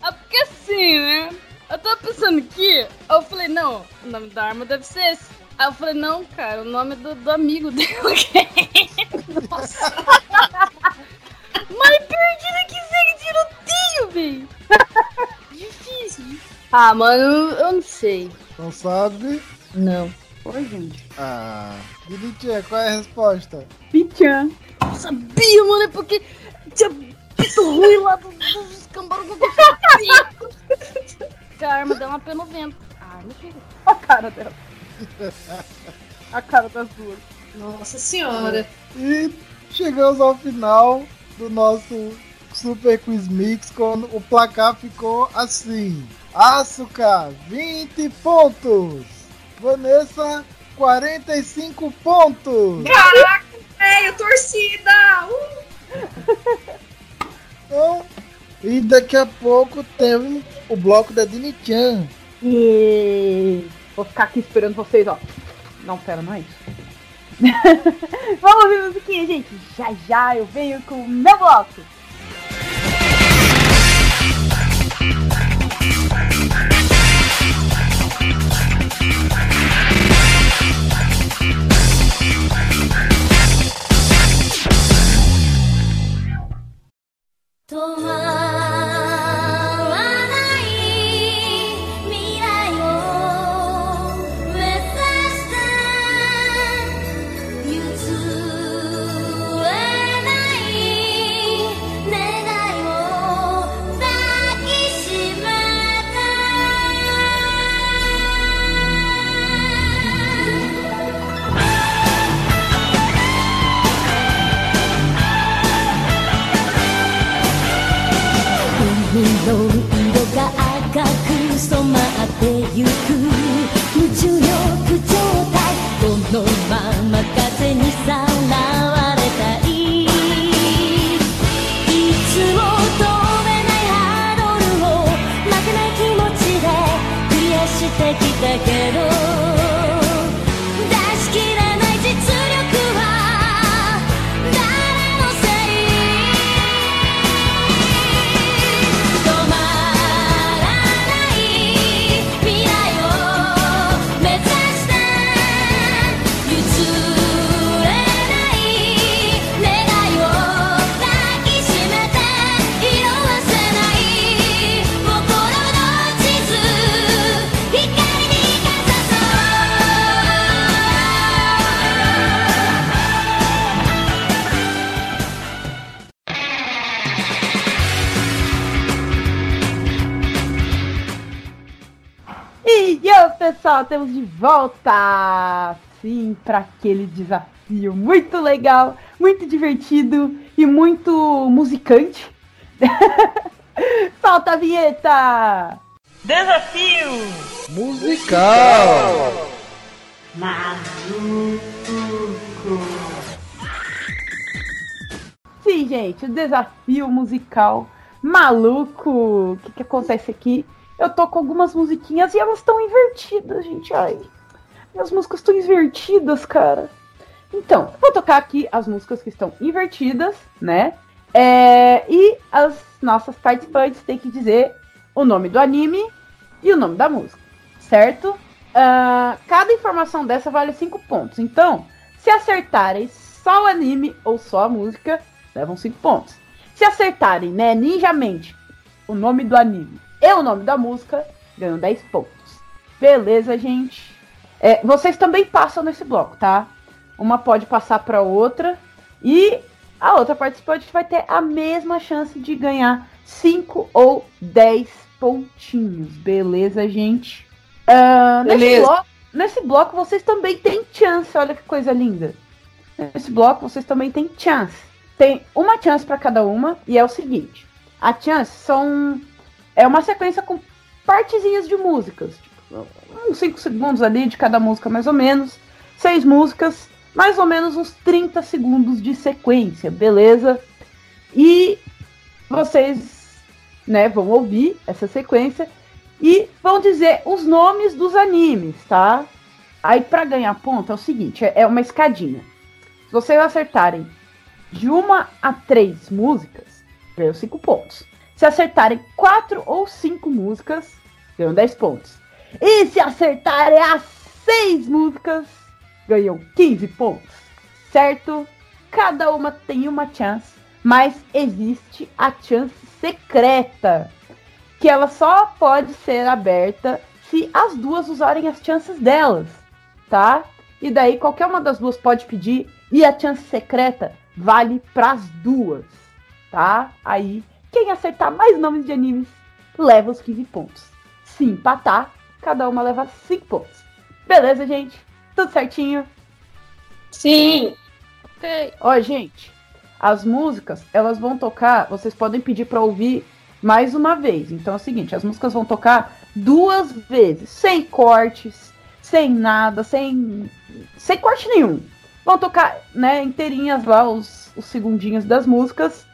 Speaker 4: É porque assim, né? Eu tava pensando aqui, eu falei, não, o nome da arma deve ser esse. Aí eu falei, não, cara, o nome do, do amigo dela.
Speaker 3: nossa. *laughs*
Speaker 4: Mas perdida que segue tiroteio, velho. Difícil. Ah, mano, eu não sei.
Speaker 2: Não sabe?
Speaker 4: Não.
Speaker 1: Oi, gente.
Speaker 2: Ah. Diditê, qual é a resposta?
Speaker 1: Pichan.
Speaker 4: Eu sabia, mano, é porque tinha pito ruim lá do- dos cambaros que *laughs* eu sabia. Que a arma deu uma pé no vento. A arma chega.
Speaker 1: A cara dela. A cara das duas.
Speaker 3: Nossa senhora.
Speaker 2: E chegamos ao final do nosso Super Quiz Mix, quando o placar ficou assim. Asuka, 20 pontos. Vanessa, 45 pontos.
Speaker 3: Caraca, velho, torcida! Uh!
Speaker 2: Então, e daqui a pouco temos o bloco da Dini-chan.
Speaker 1: E vou ficar aqui esperando vocês, ó. Não, pera, não é isso. *laughs* Vamos ouvir musiquinha, gente. Já já eu venho com o meu bloco. 多吗？you pessoal, temos de volta! Sim, para aquele desafio muito legal, muito divertido e muito musicante. *laughs* Solta a vinheta!
Speaker 6: Desafio!
Speaker 2: Musical!
Speaker 1: Sim, gente, o desafio musical maluco. O que, que acontece aqui? Eu tô com algumas musiquinhas e elas estão invertidas, gente. Ai, minhas músicas estão invertidas, cara. Então, vou tocar aqui as músicas que estão invertidas, né? É, e as nossas participantes têm que dizer o nome do anime e o nome da música, certo? Ah, cada informação dessa vale 5 pontos. Então, se acertarem só o anime ou só a música, levam 5 pontos. Se acertarem, né, ninjamente, o nome do anime e o nome da música, ganham 10 pontos. Beleza, gente? É, vocês também passam nesse bloco, tá? Uma pode passar para outra e a outra participante vai ter a mesma chance de ganhar 5 ou 10 pontinhos. Beleza, gente? Nesse,
Speaker 3: Beleza.
Speaker 1: bloco, nesse bloco vocês também têm chance. Olha que coisa linda. Nesse bloco vocês também têm chance. Tem uma chance para cada uma e é o seguinte: a chance são é uma sequência com partezinhas de músicas, tipo, uns 5 segundos ali de cada música mais ou menos, seis músicas, mais ou menos uns 30 segundos de sequência, beleza? E vocês, né, vão ouvir essa sequência e vão dizer os nomes dos animes, tá? Aí para ganhar ponto é o seguinte, é é uma escadinha. Se vocês acertarem de uma a três músicas, ganham cinco pontos. Se acertarem quatro ou cinco músicas, ganham 10 pontos. E se acertarem as seis músicas, ganham 15 pontos. Certo? Cada uma tem uma chance, mas existe a chance secreta, que ela só pode ser aberta se as duas usarem as chances delas, tá? E daí qualquer uma das duas pode pedir e a chance secreta vale para as duas, tá? Aí quem acertar mais nomes de animes leva os 15 pontos. Se empatar, cada uma leva 5 pontos. Beleza, gente? Tudo certinho?
Speaker 3: Sim.
Speaker 4: Ok.
Speaker 1: Ó, gente, as músicas, elas vão tocar, vocês podem pedir para ouvir mais uma vez. Então é o seguinte, as músicas vão tocar duas vezes, sem cortes, sem nada, sem sem corte nenhum. Vão tocar, né, inteirinhas lá os, os segundinhos das músicas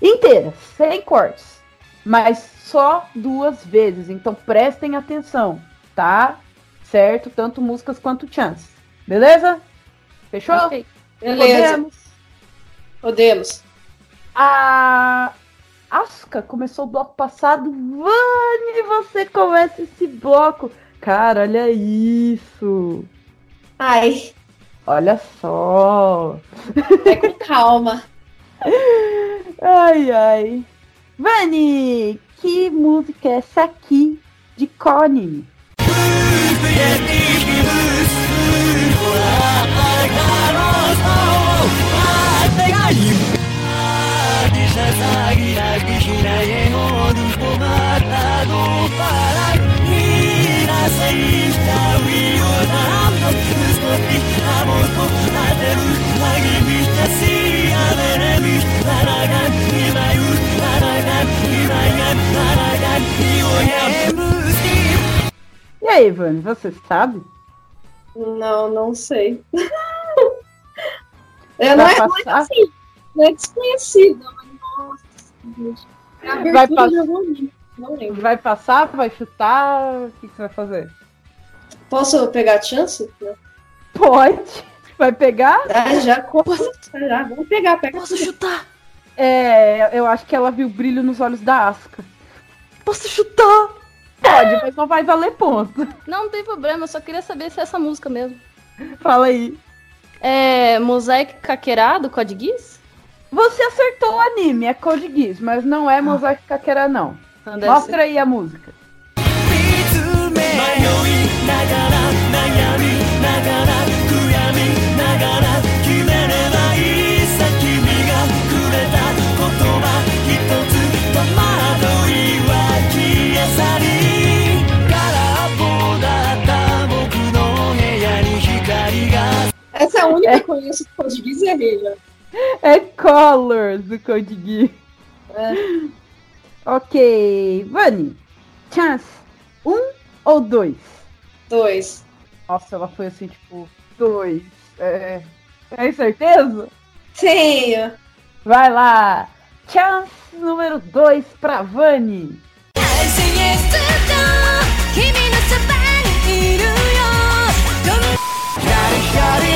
Speaker 1: inteiras, sem cortes, mas só duas vezes. Então prestem atenção, tá? Certo? Tanto músicas quanto chances. Beleza? Fechou?
Speaker 4: Ok.
Speaker 3: Beleza.
Speaker 1: Podemos?
Speaker 3: Podemos.
Speaker 1: A Asuka começou o bloco passado. Vani, você começa esse bloco. Cara, olha isso.
Speaker 3: Ai,
Speaker 1: Olha só.
Speaker 3: vai com calma. *laughs*
Speaker 1: Ai, ai. Vani, que música é essa aqui de qual E aí, Vani, você sabe?
Speaker 3: Não, não sei. *laughs* Eu não é, não assim, não é desconhecida, mas nossa. É
Speaker 1: Vai pass-. Vai passar? Vai chutar? O que, que você vai fazer?
Speaker 3: Posso pegar a chance? Não.
Speaker 1: Pode. Vai pegar?
Speaker 3: Ah, já, posso, já, vamos pegar, pega.
Speaker 4: Posso chutar?
Speaker 1: É, eu acho que ela viu brilho nos olhos da Asuka.
Speaker 4: Posso chutar?
Speaker 1: Pode, mas não vai valer ponto.
Speaker 4: Não, não tem problema, eu só queria saber se é essa música mesmo.
Speaker 1: Fala aí.
Speaker 4: É. Mosaic Kakerá do Code Geass?
Speaker 1: Você acertou o anime, é Code Geass, mas não é. Ah. Mosaic Kakerá, não.
Speaker 4: não
Speaker 1: Mostra ser. aí a música.
Speaker 5: Nagara, nagara, nagara,
Speaker 3: Essa é a única que eu conheço do Code Geass e já.
Speaker 1: É Colors do Code Geass.
Speaker 3: É.
Speaker 1: Ok. Vani, chance. Um ou dois?
Speaker 3: Dois.
Speaker 1: Nossa, ela foi assim, tipo, dois. É. Tem certeza?
Speaker 3: Tenho.
Speaker 1: Vai lá. Chance número dois pra Vani.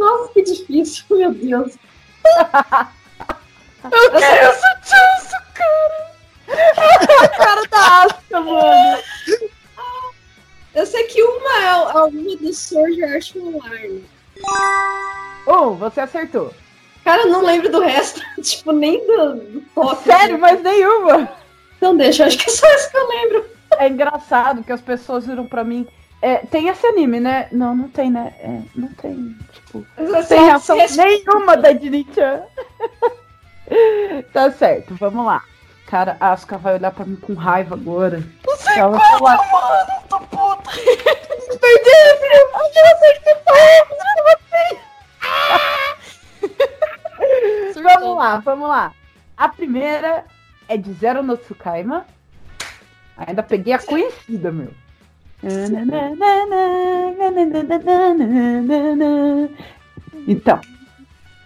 Speaker 3: Nossa, que difícil, *laughs* meu Deus.
Speaker 1: Eu quero essa chance, cara! *laughs* cara da Asca, mano!
Speaker 3: Eu sei que uma é alguma do Sword Art Online.
Speaker 1: Um, você acertou.
Speaker 3: Cara, eu não lembro do resto. *laughs* tipo, nem do, do toque.
Speaker 1: Sério, mas nenhuma!
Speaker 3: Então deixa, acho que é só isso que eu lembro.
Speaker 1: É engraçado que as pessoas viram pra mim. É, tem esse anime, né? Não, não tem, né? É, não tem. Tipo,
Speaker 3: Mas,
Speaker 1: sem
Speaker 3: assim,
Speaker 1: reação
Speaker 3: se-
Speaker 1: nenhuma da Dini-chan. *laughs* tá certo, vamos lá. Cara, a Asuka vai olhar pra mim com raiva agora. Você ela vai falar, mano, tô puta. *laughs* Perdi, filho. Eu acertei foi *laughs* Vamos lá, vamos lá. A primeira é de Zero no Tsukaima. Ainda peguei a conhecida, meu. Então,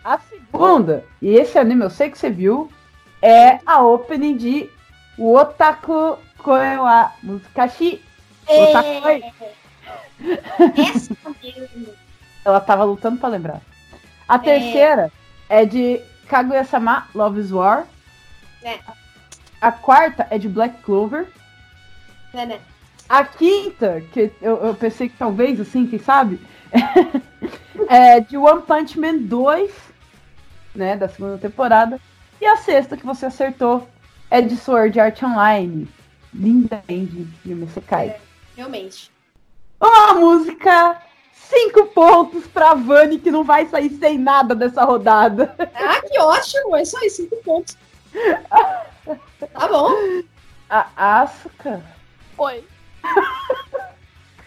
Speaker 1: a segunda, e esse anime eu sei que você viu, é a opening de Otaku Koe wa Musukashi.
Speaker 3: Essa mesmo. *laughs*
Speaker 1: Ela tava lutando pra lembrar. A terceira é de Kaguya-sama Love is War.
Speaker 3: É.
Speaker 1: A quarta é de Black Clover.
Speaker 3: Né?
Speaker 1: A quinta, que eu, eu pensei que talvez, assim, quem sabe, *laughs* é de One Punch Man 2, né, da segunda temporada. E a sexta, que você acertou, é de Sword Art Online. Linda End de Mesekai.
Speaker 3: Realmente.
Speaker 1: Uma música, cinco pontos pra Vani, que não vai sair sem nada dessa rodada.
Speaker 3: Ah, que ótimo! É isso aí, cinco pontos. *laughs* Tá bom.
Speaker 1: A Asuka.
Speaker 4: Oi.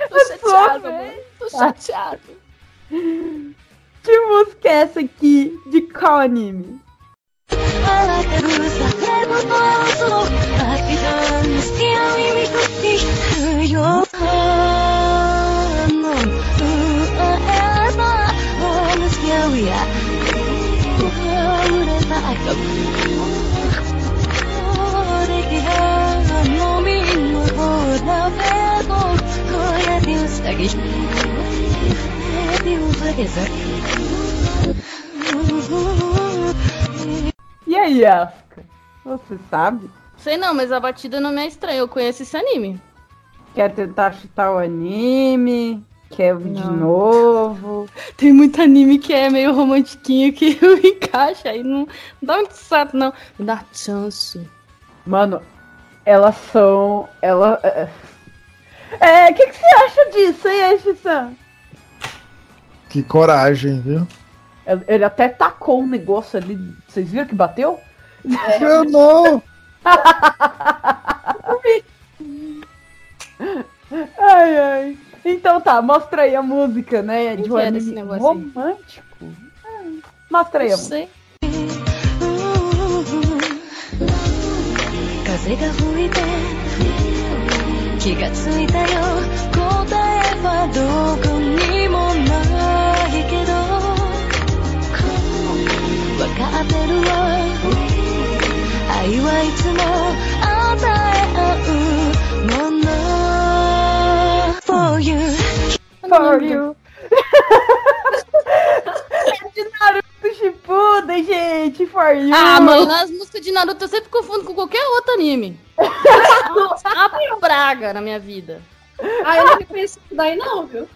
Speaker 4: Tô chateado, mano. Tô chateado.
Speaker 1: Que música é essa aqui? De qual anime?
Speaker 6: あ
Speaker 1: E aí, Asuka? Você sabe?
Speaker 4: Sei não, mas a batida não me é estranha. Eu conheço esse anime.
Speaker 1: Quer tentar chutar o anime? Quer não. de novo? *laughs*
Speaker 4: Tem muito anime que é meio romantiquinho que eu *laughs* encaixa aí. Não dá muito certo, não. Me dá chance.
Speaker 1: Mano, elas são. Ela. é- É, o que, que você acha disso, hein, Ashi-san?
Speaker 2: Que coragem, viu?
Speaker 1: Ele ele até tacou um negócio ali. Vocês viram que bateu? *laughs*
Speaker 2: Eu não! *laughs*
Speaker 1: Ai, ai. Então tá, mostra aí a música, né? De um anime
Speaker 4: negócio aí?
Speaker 1: romântico. Ai, Mostra aí
Speaker 4: Não sei.
Speaker 6: 風が吹いて気がついたよ。答えはどこにもないけど分かってるわ愛はいつも与え合うもの。For you
Speaker 1: For you. *laughs* Naruto Shippuden, gente. For you.
Speaker 4: Ah, mano, as músicas de Naruto eu sempre confundo com qualquer outro anime. *laughs* Uma praga na minha vida.
Speaker 3: Ah, eu não reconheci isso daí não, viu?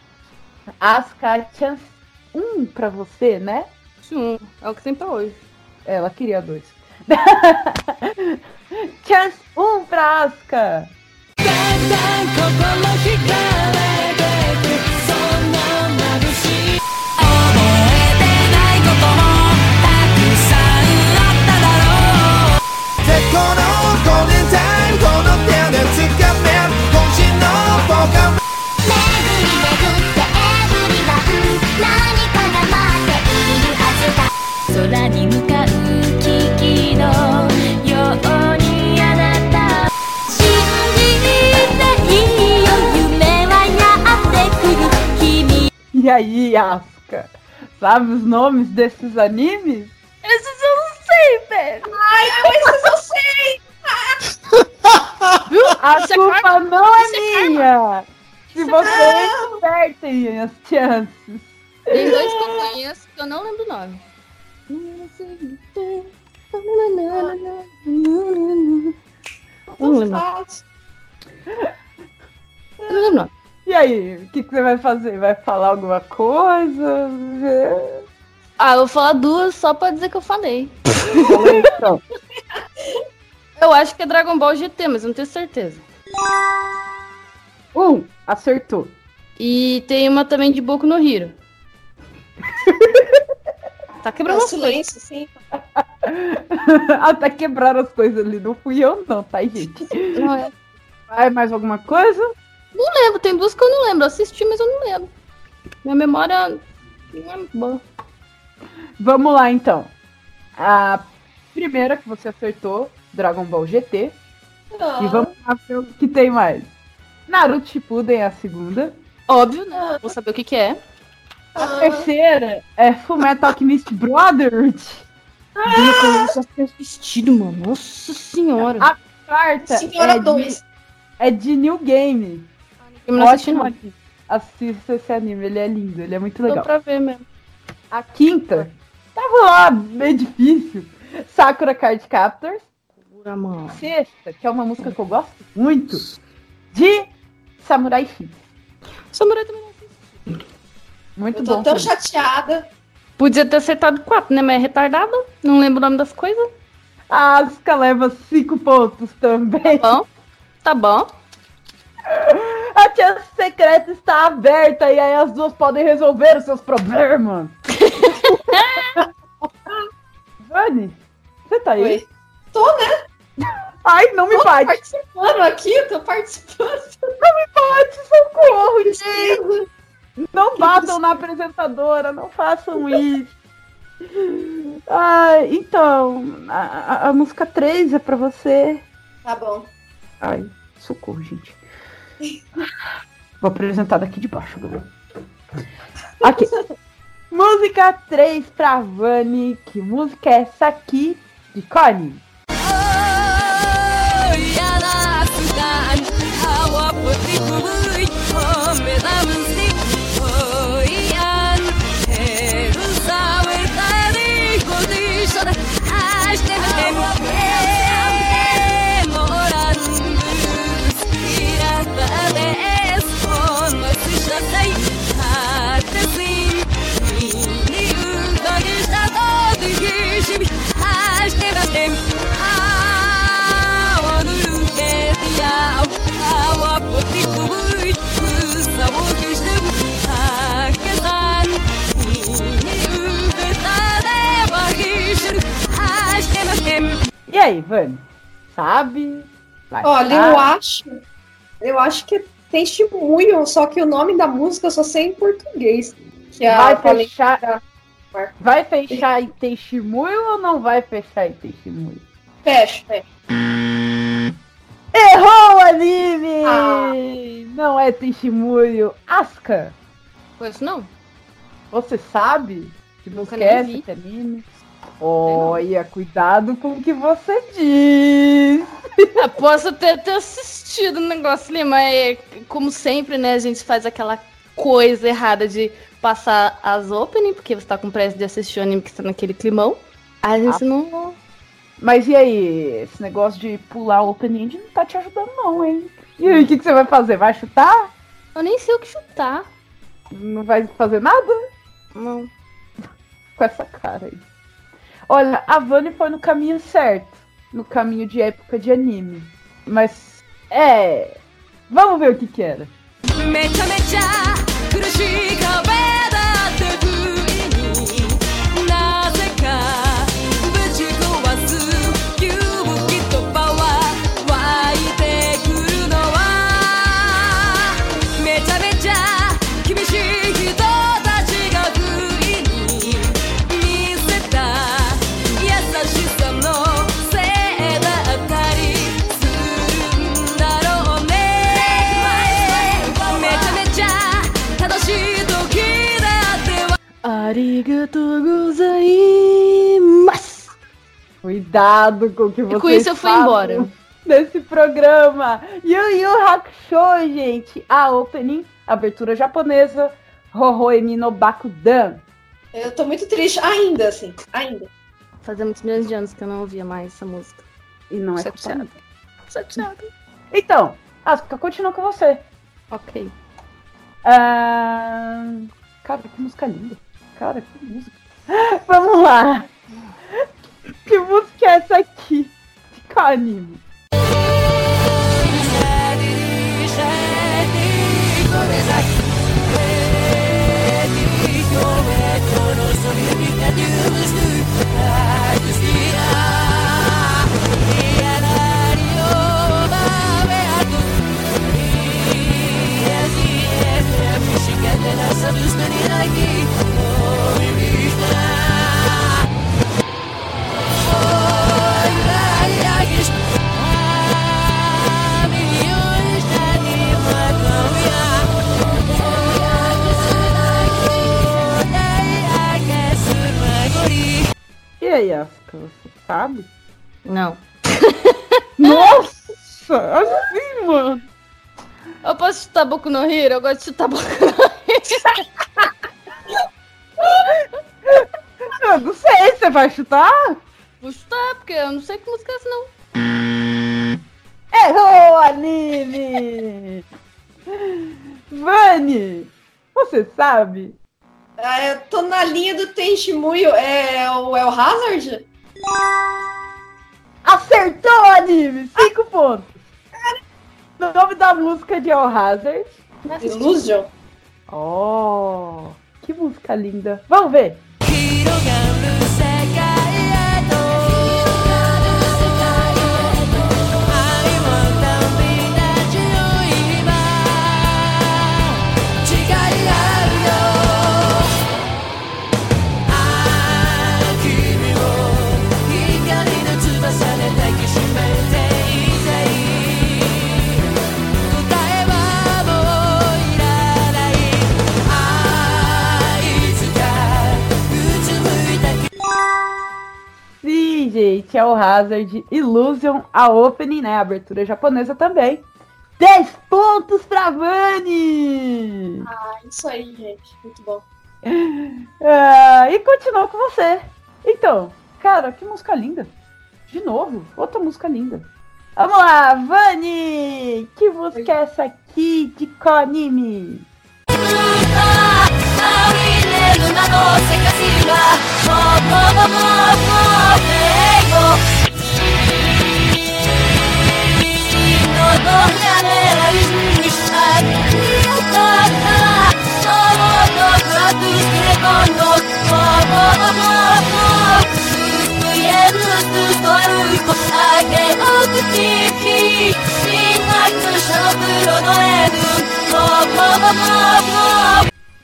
Speaker 1: Asuka, chance um pra você, né?
Speaker 4: Um. É o que tem pra hoje.
Speaker 1: Ela queria dois. *laughs* Chance um pra Asuka. Aí, Asuka? Sabe os nomes desses animes?
Speaker 4: Esses eu não sei, velho. *laughs*
Speaker 1: A
Speaker 4: Isso é
Speaker 1: culpa
Speaker 4: karma.
Speaker 1: não é
Speaker 4: Isso é
Speaker 1: minha! Se vocês acertem as chances.
Speaker 4: Tem dois que eu conheço que eu não lembro o nome. Não lembro.
Speaker 3: Fácil.
Speaker 4: Eu não lembro o nome.
Speaker 1: E aí, o que, que você vai fazer? Vai falar alguma coisa?
Speaker 4: Ah, eu vou falar duas só pra dizer que eu falei. *laughs* Eu acho que é Dragon Ball GT, mas não tenho certeza.
Speaker 1: um, acertou.
Speaker 4: E tem uma também de Boku no Hero. *laughs* tá
Speaker 3: É
Speaker 4: quebrando
Speaker 3: o
Speaker 4: as coisas.
Speaker 3: silêncio, sim. *laughs*
Speaker 1: Até quebraram as coisas ali. Não fui eu, não, tá, gente?
Speaker 4: Não é.
Speaker 1: Vai mais alguma coisa?
Speaker 4: Não lembro, tem duas que eu não lembro. Eu assisti, mas eu não lembro. Minha memória não é boa.
Speaker 1: Vamos lá, então. A primeira que você acertou, Dragon Ball GT.
Speaker 3: Ah,
Speaker 1: E vamos lá ver o que tem mais. Naruto Shippuden é a segunda.
Speaker 4: Óbvio, né? Vou saber o que, que é.
Speaker 1: A terceira é Fullmetal Alchemist Brotherhood.
Speaker 4: Eu já tinha assistido, mano. Nossa senhora.
Speaker 1: A quarta
Speaker 3: Senhora
Speaker 1: é, de,
Speaker 3: 2.
Speaker 1: é de New Game.
Speaker 4: Eu não assisti, não.
Speaker 1: Assista esse anime, ele é lindo, ele é muito
Speaker 4: Tô
Speaker 1: legal.
Speaker 4: pra ver mesmo.
Speaker 1: A quinta, tava lá, meio difícil. Sakura Card Captors.
Speaker 4: Segura a mão.
Speaker 1: Sexta, que é uma música que eu gosto muito, de Samurai X.
Speaker 4: Samurai também não assisti.
Speaker 1: Muito
Speaker 3: Eu tô
Speaker 1: bom.
Speaker 3: tão
Speaker 1: também.
Speaker 3: chateada.
Speaker 4: Podia ter acertado quatro, né? Mas é retardada. Não lembro o nome das coisas.
Speaker 1: A Asuka leva cinco pontos também.
Speaker 4: Bom, tá bom.
Speaker 1: A chance secreta está aberta e aí as duas podem resolver os seus problemas. *laughs* Vani, você tá aí?
Speaker 3: Oi. Tô, né?
Speaker 1: Ai, não me
Speaker 3: Tô
Speaker 1: bate.
Speaker 3: participando aqui, tô participando.
Speaker 1: Bate, socorro, gente. Não batam na apresentadora, não façam isso. Ai, então, a, a- a música 3 é pra você.
Speaker 3: Tá bom.
Speaker 1: Ai, socorro, gente. Vou apresentar daqui de baixo. Ok. *laughs* música 3 pra Vani. Que música é essa aqui? De Connie.
Speaker 6: 嫌
Speaker 1: E aí, Vani? Sabe? Vai
Speaker 3: Olha, eu acho. Eu acho que tem Shimuyo, só que o nome da música eu só sei em português. Que é
Speaker 1: Vai
Speaker 3: a
Speaker 1: fechar. Vai fechar em Teixemuyo ou não vai fechar em Teixemuyo?
Speaker 3: Fecha, fecha.
Speaker 1: Errou o anime!
Speaker 3: Ah.
Speaker 1: Não é Teixemuyo. Asuka,
Speaker 4: Conheço não?
Speaker 1: você sabe que
Speaker 4: Nunca
Speaker 1: quer
Speaker 4: vi.
Speaker 1: esse anime? Olha, cuidado com o que você diz.
Speaker 4: Eu posso ter, ter assistido o negócio ali, mas como sempre, né, a gente faz aquela coisa errada de passar as opening, porque você tá com pressa de assistir o anime que tá naquele climão. Aí a gente não.
Speaker 1: Mas e aí, esse negócio de pular opening não tá te ajudando não, hein? E aí, o que, que você vai fazer? Vai chutar?
Speaker 4: Eu nem sei o que chutar.
Speaker 1: Não vai fazer nada?
Speaker 4: Não. *laughs*
Speaker 1: com essa cara aí. Olha, a Vani foi no caminho certo. No caminho de época de anime. Mas, é. Vamos ver o que que era.
Speaker 4: Arigato gozaimasu.
Speaker 1: Cuidado com o que vocês E
Speaker 4: com isso eu fui embora.
Speaker 1: nesse programa. Yu Yu Hakusho, gente. A opening, abertura japonesa. Hohoemi no Bakudan.
Speaker 3: Eu tô muito triste ainda, assim. Ainda.
Speaker 4: Fazia muitos milhões de anos que eu não ouvia mais essa música.
Speaker 1: E não é culpa Então, Asuka, continua com você.
Speaker 4: Ok.
Speaker 1: Ah, cara, que música linda. Cara, que música. *laughs* Vamos lá. Que música é essa aqui? De qual anime? E aí, Asuka, você sabe?
Speaker 4: Não. *laughs*
Speaker 1: Nossa! Assim, mano!
Speaker 4: Eu posso chutar Boku no Hero? Eu gosto de chutar Boku no Hero.
Speaker 1: Eu não sei, você vai chutar?
Speaker 4: Vou chutar, porque eu não sei que música é essa, não.
Speaker 1: Errou, anime! Vani, você sabe?
Speaker 3: Ah, eu tô na linha do Tenshimuyo. É o El Hazard?
Speaker 1: Acertou, anime! Cinco pontos. O nome da música de El Hazard.
Speaker 3: Illusion?
Speaker 1: Oh, que música linda. Vamos ver. É o Hazard Illusion, a opening, né? A abertura japonesa também. 10 pontos pra Vani!
Speaker 3: Ah, isso aí, gente. Muito bom.
Speaker 1: Ah, *laughs* e continuou com você. Então, cara, que música linda. De novo, outra música linda. Vamos lá, Vani! Que música é essa aqui de qual anime? い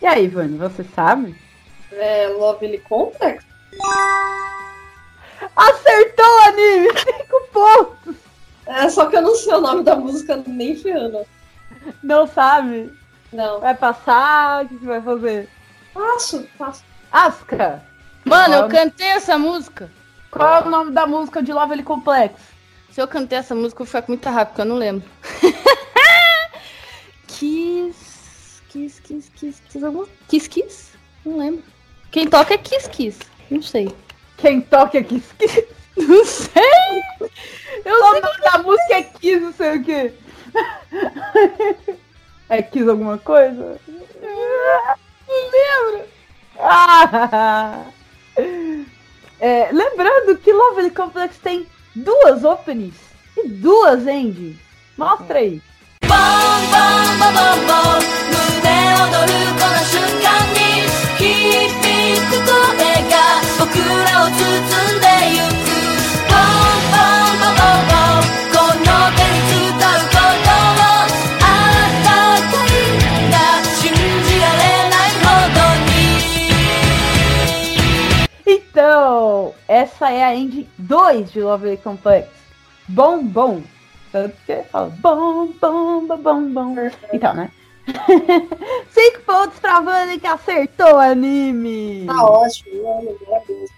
Speaker 1: E aí, Vani, você sabe?
Speaker 3: É Lovely Complex?
Speaker 1: Acertou, anime! 5 pontos!
Speaker 3: É, só que eu não sei o nome da música nem ferrando.
Speaker 1: Não sabe?
Speaker 3: Não.
Speaker 1: Vai passar? O que você vai fazer?
Speaker 3: Passo, passo.
Speaker 1: Asuka!
Speaker 4: Mano, eu cantei essa música.
Speaker 1: Qual é o nome da música de Lovely Complex?
Speaker 4: Se eu cantei essa música, eu vou ficar com muita raiva, porque eu não lembro. *laughs* Kiss. Kiss, Kiss, Kiss, Kiss, alguma? Kiss, Kiss? Não lembro. Quem toca é Kiss, Kiss. Não sei.
Speaker 1: Quem toca é aqui? *laughs*
Speaker 4: Não sei! Eu
Speaker 1: Só
Speaker 4: sei
Speaker 1: que a música é Kiss, não sei o quê. *laughs* É Kiss alguma coisa?
Speaker 4: Não lembro!
Speaker 1: Ah! *laughs* É, lembrando que Lovely Complex tem duas openings e duas endings. Mostra aí.
Speaker 7: Bom, bom, bom,
Speaker 1: então, essa é a ending 2 de Lovely Complex. Bom, bom. Tanto que fala bom, bom, bom, bom, bom. Então, né? *laughs* Cinco pontos pra Vani que acertou o anime.
Speaker 3: Tá ótimo, mano, maravilhoso.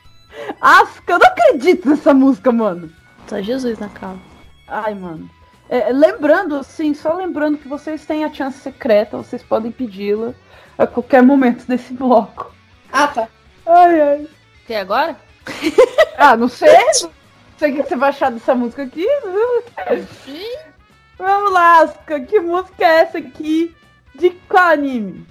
Speaker 1: Asca, eu não acredito nessa música, mano.
Speaker 4: Só Jesus na calma.
Speaker 1: Ai, mano. É, lembrando, assim, só lembrando que vocês têm a chance secreta, vocês podem pedi-la a qualquer momento desse bloco.
Speaker 3: Ah, tá.
Speaker 1: Ai, ai.
Speaker 4: Quer agora? *laughs*
Speaker 1: Ah, não sei. Não sei o que você vai achar dessa música aqui. Vamos lá, Asuka. Que música é essa aqui? De qual anime?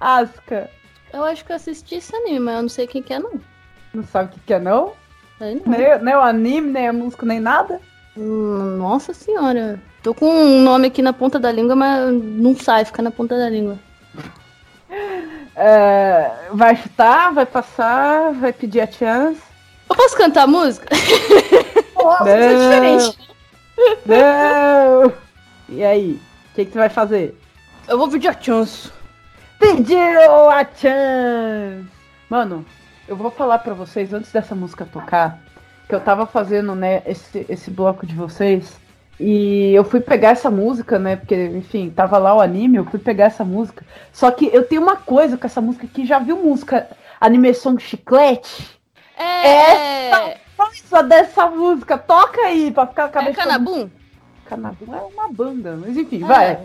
Speaker 1: Asuka?
Speaker 4: Eu acho que eu assisti esse anime, mas eu não sei quem que é, não.
Speaker 1: Não sabe o que, que é, não?
Speaker 4: Não.
Speaker 1: Nem, nem o anime, nem a música, nem nada?
Speaker 4: Hum, Nossa senhora. Tô com um nome aqui na ponta da língua, mas não sai, fica na ponta da língua. *laughs*
Speaker 1: É, vai chutar, vai passar, vai pedir a chance.
Speaker 4: Eu posso cantar a música? *laughs*
Speaker 3: Nossa, é
Speaker 1: Não.
Speaker 3: diferente.
Speaker 1: Não! E aí, o que, que você vai fazer?
Speaker 4: Eu vou pedir a chance.
Speaker 1: Pediu a chance! Mano, eu vou falar pra vocês antes dessa música tocar que eu tava fazendo, né, esse, esse bloco de vocês e eu fui pegar essa música, né, porque, enfim, tava lá o anime, eu fui pegar essa música. Só que eu tenho uma coisa com essa música aqui, já viu música Anime Song Chiclete?
Speaker 4: É.
Speaker 1: Coisa dessa música, toca aí pra ficar a
Speaker 4: É
Speaker 1: cabeça.
Speaker 4: Canabum?
Speaker 1: Canabum é uma banda, mas enfim, vai.
Speaker 4: É.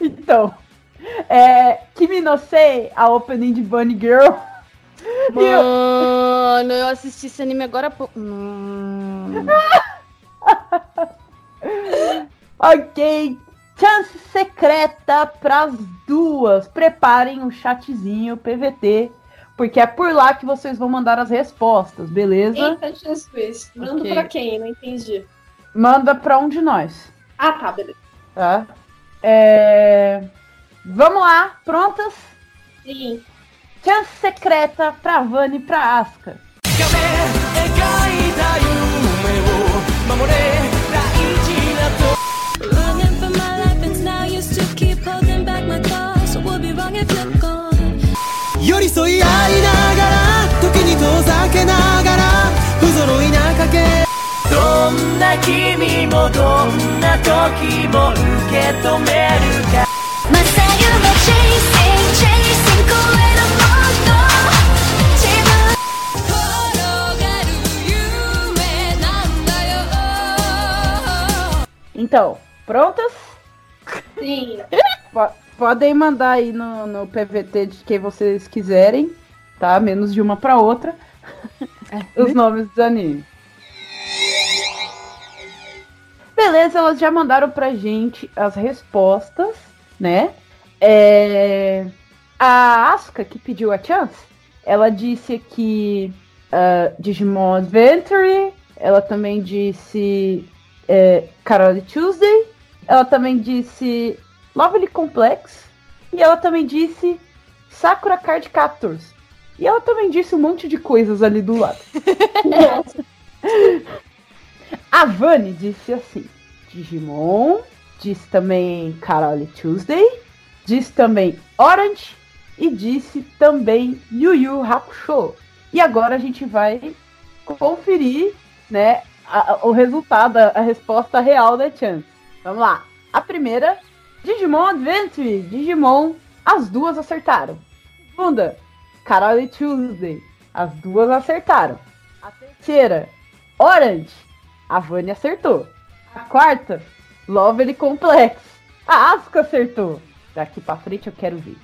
Speaker 1: Então, é. Kimi no Sei, a opening de Bunny Girl. *laughs* E eu-
Speaker 4: Mano, eu assisti esse anime agora há pouco. Hum. *laughs*
Speaker 1: Ok, chance secreta pras duas. Preparem o chatzinho PVT, porque é por lá que vocês vão mandar as respostas, beleza?
Speaker 3: Eita, Jesus. Manda
Speaker 4: Ok.
Speaker 3: pra quem? Não entendi.
Speaker 1: Manda pra um de nós,
Speaker 3: Ah, tá, beleza.
Speaker 1: tá? É... Vamos lá, prontas?
Speaker 3: Sim.
Speaker 1: Chance secreta pra Vani e pra Aska.
Speaker 5: 描いた夢を守れ 寄り添い合いながら時に遠ざけながら不揃いなかけどんな君もどんな時も受け止めるか
Speaker 6: まさゆは chasing chasing 超えるもっと自分
Speaker 7: 転がる夢なんだよ
Speaker 1: Então, prontas?
Speaker 3: Sim.
Speaker 1: Po- Podem mandar aí no, no PVT de quem vocês quiserem, tá? Menos de uma pra outra. *laughs* Os nomes dos animes. Beleza, elas já mandaram pra gente as respostas, né? É, A Asuka, que pediu a chance, ela disse aqui ah, Digimon Adventure, ela também disse é, Carole Tuesday, ela também disse Lovely Complex, e ela também disse Sakura Card Captors. E ela também disse um monte de coisas ali do lado. *laughs* A Vani disse assim: Digimon, disse também Carole Tuesday, disse também Orange e disse também Yu Yu Hakusho. E agora a gente vai conferir, né, a- a- o resultado, a, a resposta real da Chance. Vamos lá. A primeira, Digimon Adventure, Digimon, as duas acertaram. Segunda, Carol e Tuesday, as duas acertaram. A terceira, Orange, a Vânia acertou. A quarta, Lovely Complex, a Asuka acertou. Daqui pra frente eu quero ver.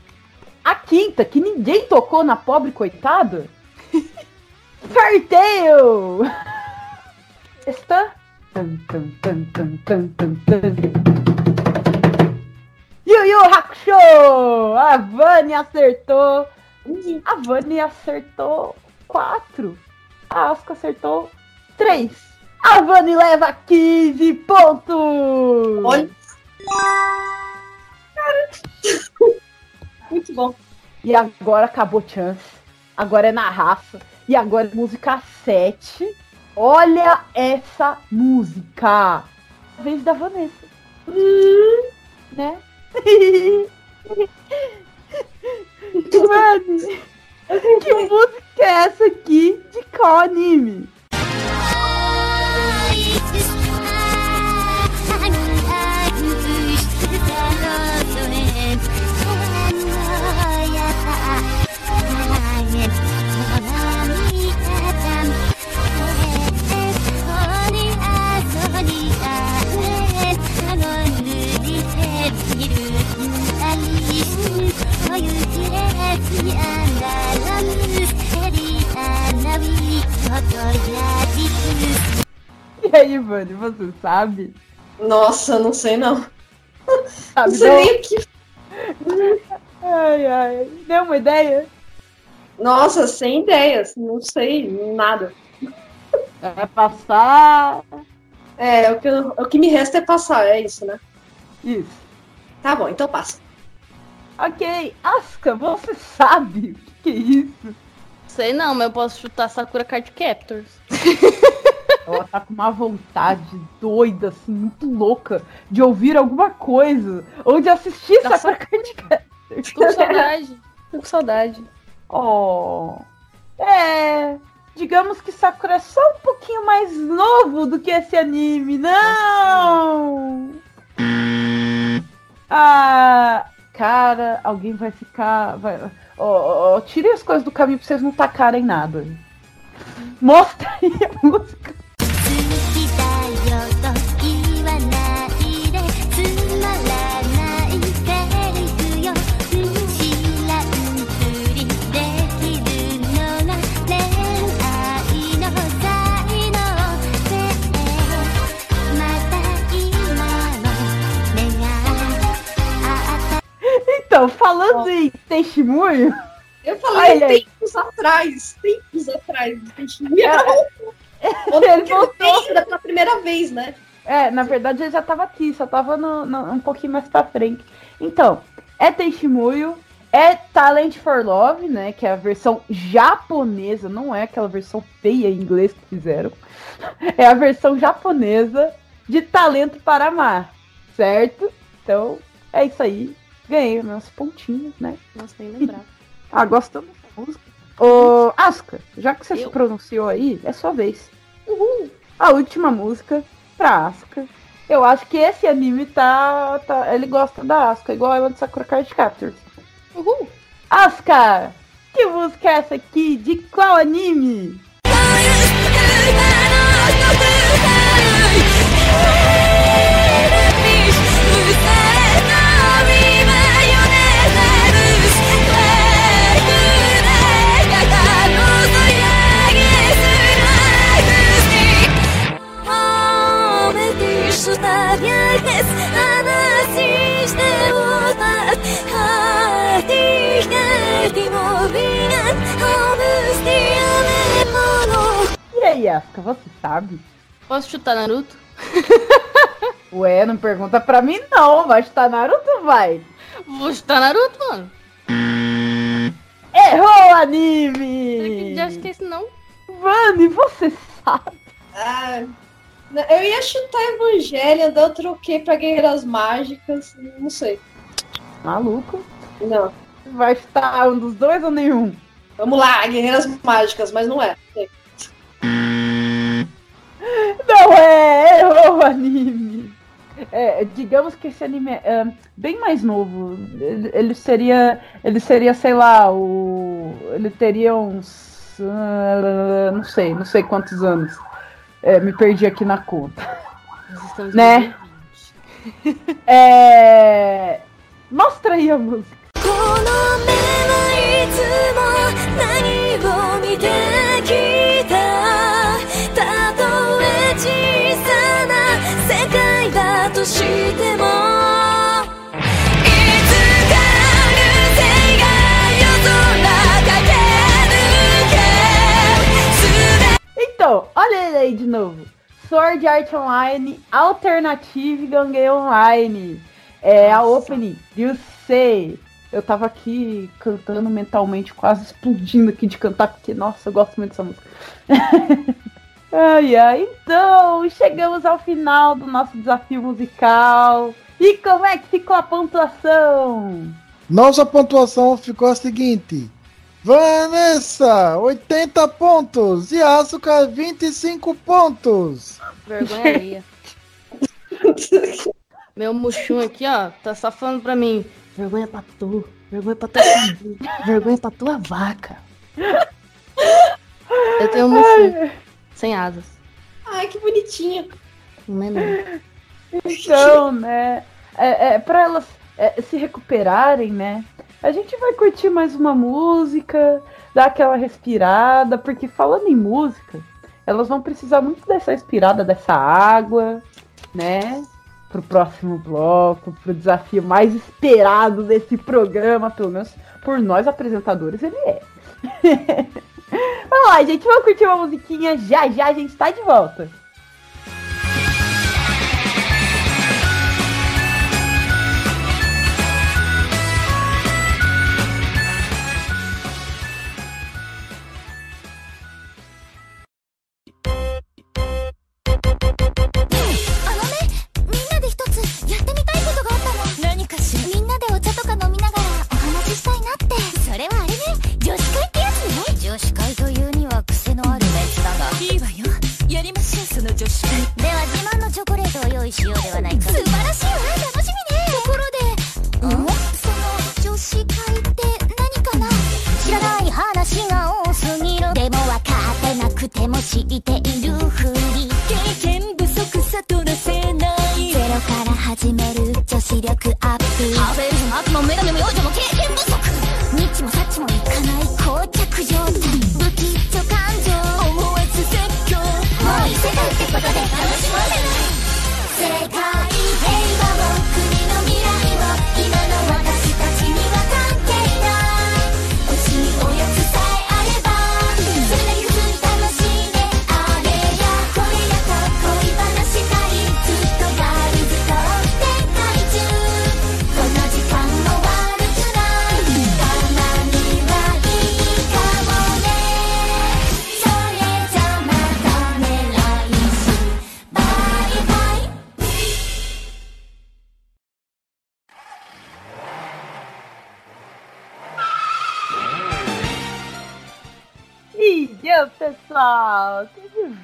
Speaker 1: A quinta, que ninguém tocou na pobre coitada, Sorteio! Está. Tum, tum, tum, tum, tum, tum, tum. Yu Hakusho! A Vânia acertou. A Vânia acertou quatro. A Asuka acertou três. A Vânia leva 15 pontos!
Speaker 3: Olha. *laughs* Muito bom.
Speaker 1: E agora acabou chance. Agora é na raça. E agora é música 7. Olha essa música. Vez da Vanessa. Hum, né? Mano, *laughs* que música é essa aqui de qual anime? E aí, Vani, você sabe?
Speaker 3: Nossa, não sei não. Não
Speaker 1: Sabe
Speaker 3: sei
Speaker 1: não?
Speaker 3: nem o que.
Speaker 1: Ai, ai. Deu uma ideia?
Speaker 3: Nossa, sem ideias. Não sei nada.
Speaker 1: Vai passar.
Speaker 3: É, o que, eu- o que me resta é passar, é isso, né?
Speaker 1: Isso.
Speaker 3: Tá bom, então passa.
Speaker 1: Ok, Asuka, você sabe o que, que é isso?
Speaker 4: Sei não, mas eu posso chutar Sakura Card Captors. *laughs*
Speaker 1: Ela tá com uma vontade doida, assim, muito louca, de ouvir alguma coisa. Ou de assistir
Speaker 4: Da
Speaker 1: Sakura Card Captors.
Speaker 4: Tô com saudade. Tô com saudade.
Speaker 1: Oh. É. Digamos que Sakura é só um pouquinho mais novo do que esse anime. Não! Ah. Cara, alguém vai ficar. Vai... Ó, as coisas do caminho pra vocês não tacarem nada. Mostra aí a música. Então, falando em Testemunho,
Speaker 3: Eu falei
Speaker 1: Olha aí.
Speaker 3: tempos atrás, tempos atrás. Ia
Speaker 1: É, *laughs* ele voltou.
Speaker 3: Pela primeira vez, né?
Speaker 1: É, na verdade ele já tava aqui, só tava no, no- um pouquinho mais pra frente. Então, é Testemunho, é Talent for Love, né? Que é a versão japonesa, não é aquela versão feia em inglês que fizeram. É a versão japonesa de Talento para Amar, certo? Então, é isso aí. Ganhei meus pontinhos, né?
Speaker 4: Nossa, nem lembrava. *laughs*
Speaker 1: Ah, gostando dessa música. Ô, Asuka, já que você se
Speaker 4: Eu?
Speaker 1: pronunciou aí, é sua vez. Uhul. A última música pra Asuka. Eu acho que esse anime tá, tá. Ele gosta da Asuka, igual ela de Sakura Card Captors.
Speaker 4: Uhul.
Speaker 1: Asuka! Que música é essa aqui? De qual anime? E aí, Asuka, você sabe?
Speaker 4: Posso chutar Naruto? *laughs*
Speaker 1: Ué, não pergunta pra mim não, vai estar Naruto, vai.
Speaker 4: Vou chutar Naruto, mano.
Speaker 1: Errou o
Speaker 4: Será que
Speaker 1: anime!
Speaker 4: já esse não.
Speaker 1: Vani, você sabe?
Speaker 3: Ah, eu ia chutar Evangelion, daí eu troquei pra Guerreiras Mágicas, não sei.
Speaker 1: Maluco.
Speaker 3: Não.
Speaker 1: Vai estar um dos dois ou nenhum?
Speaker 3: Vamos lá, Guerreiras Mágicas, mas não é.
Speaker 1: Não é, errou o anime. É, digamos que esse anime é é, bem mais novo. Ele, ele seria. Ele seria, sei lá, o. Ele teria uns. ah, não sei, não sei quantos anos. É, me perdi aqui na conta. Né?
Speaker 4: 2020.
Speaker 1: É. Mostra aí a música.
Speaker 6: こ
Speaker 1: Então, olha ele aí de novo. Sword Art Online, Alternative Gangue Online. É a opening, you say. Eu tava aqui cantando mentalmente, quase explodindo aqui de cantar, porque, nossa, eu gosto muito dessa música. *laughs* ai, ai. Então, chegamos ao final do nosso desafio musical. E como é que ficou a pontuação?
Speaker 2: Nossa pontuação ficou a seguinte: Vanessa, 80 pontos. E Asuka, 25 pontos.
Speaker 4: Vergonha alheia. Meu muxum aqui, ó, tá só falando pra mim. Vergonha pra tu. Vergonha pra tua. Vergonha pra tua vaca. Eu tenho um muxum. Sem asas.
Speaker 3: Ai, que bonitinho.
Speaker 4: Não é não.
Speaker 1: Então, né? É, é, para elas é, se recuperarem, né? A gente vai curtir mais uma música, dar aquela respirada, porque falando em música, elas vão precisar muito dessa respirada, dessa água, né? Pro próximo bloco, pro desafio mais esperado desse programa, pelo menos por nós apresentadores, ele é. *laughs* Vamos lá, gente, vamos curtir uma musiquinha, já já a gente tá de volta.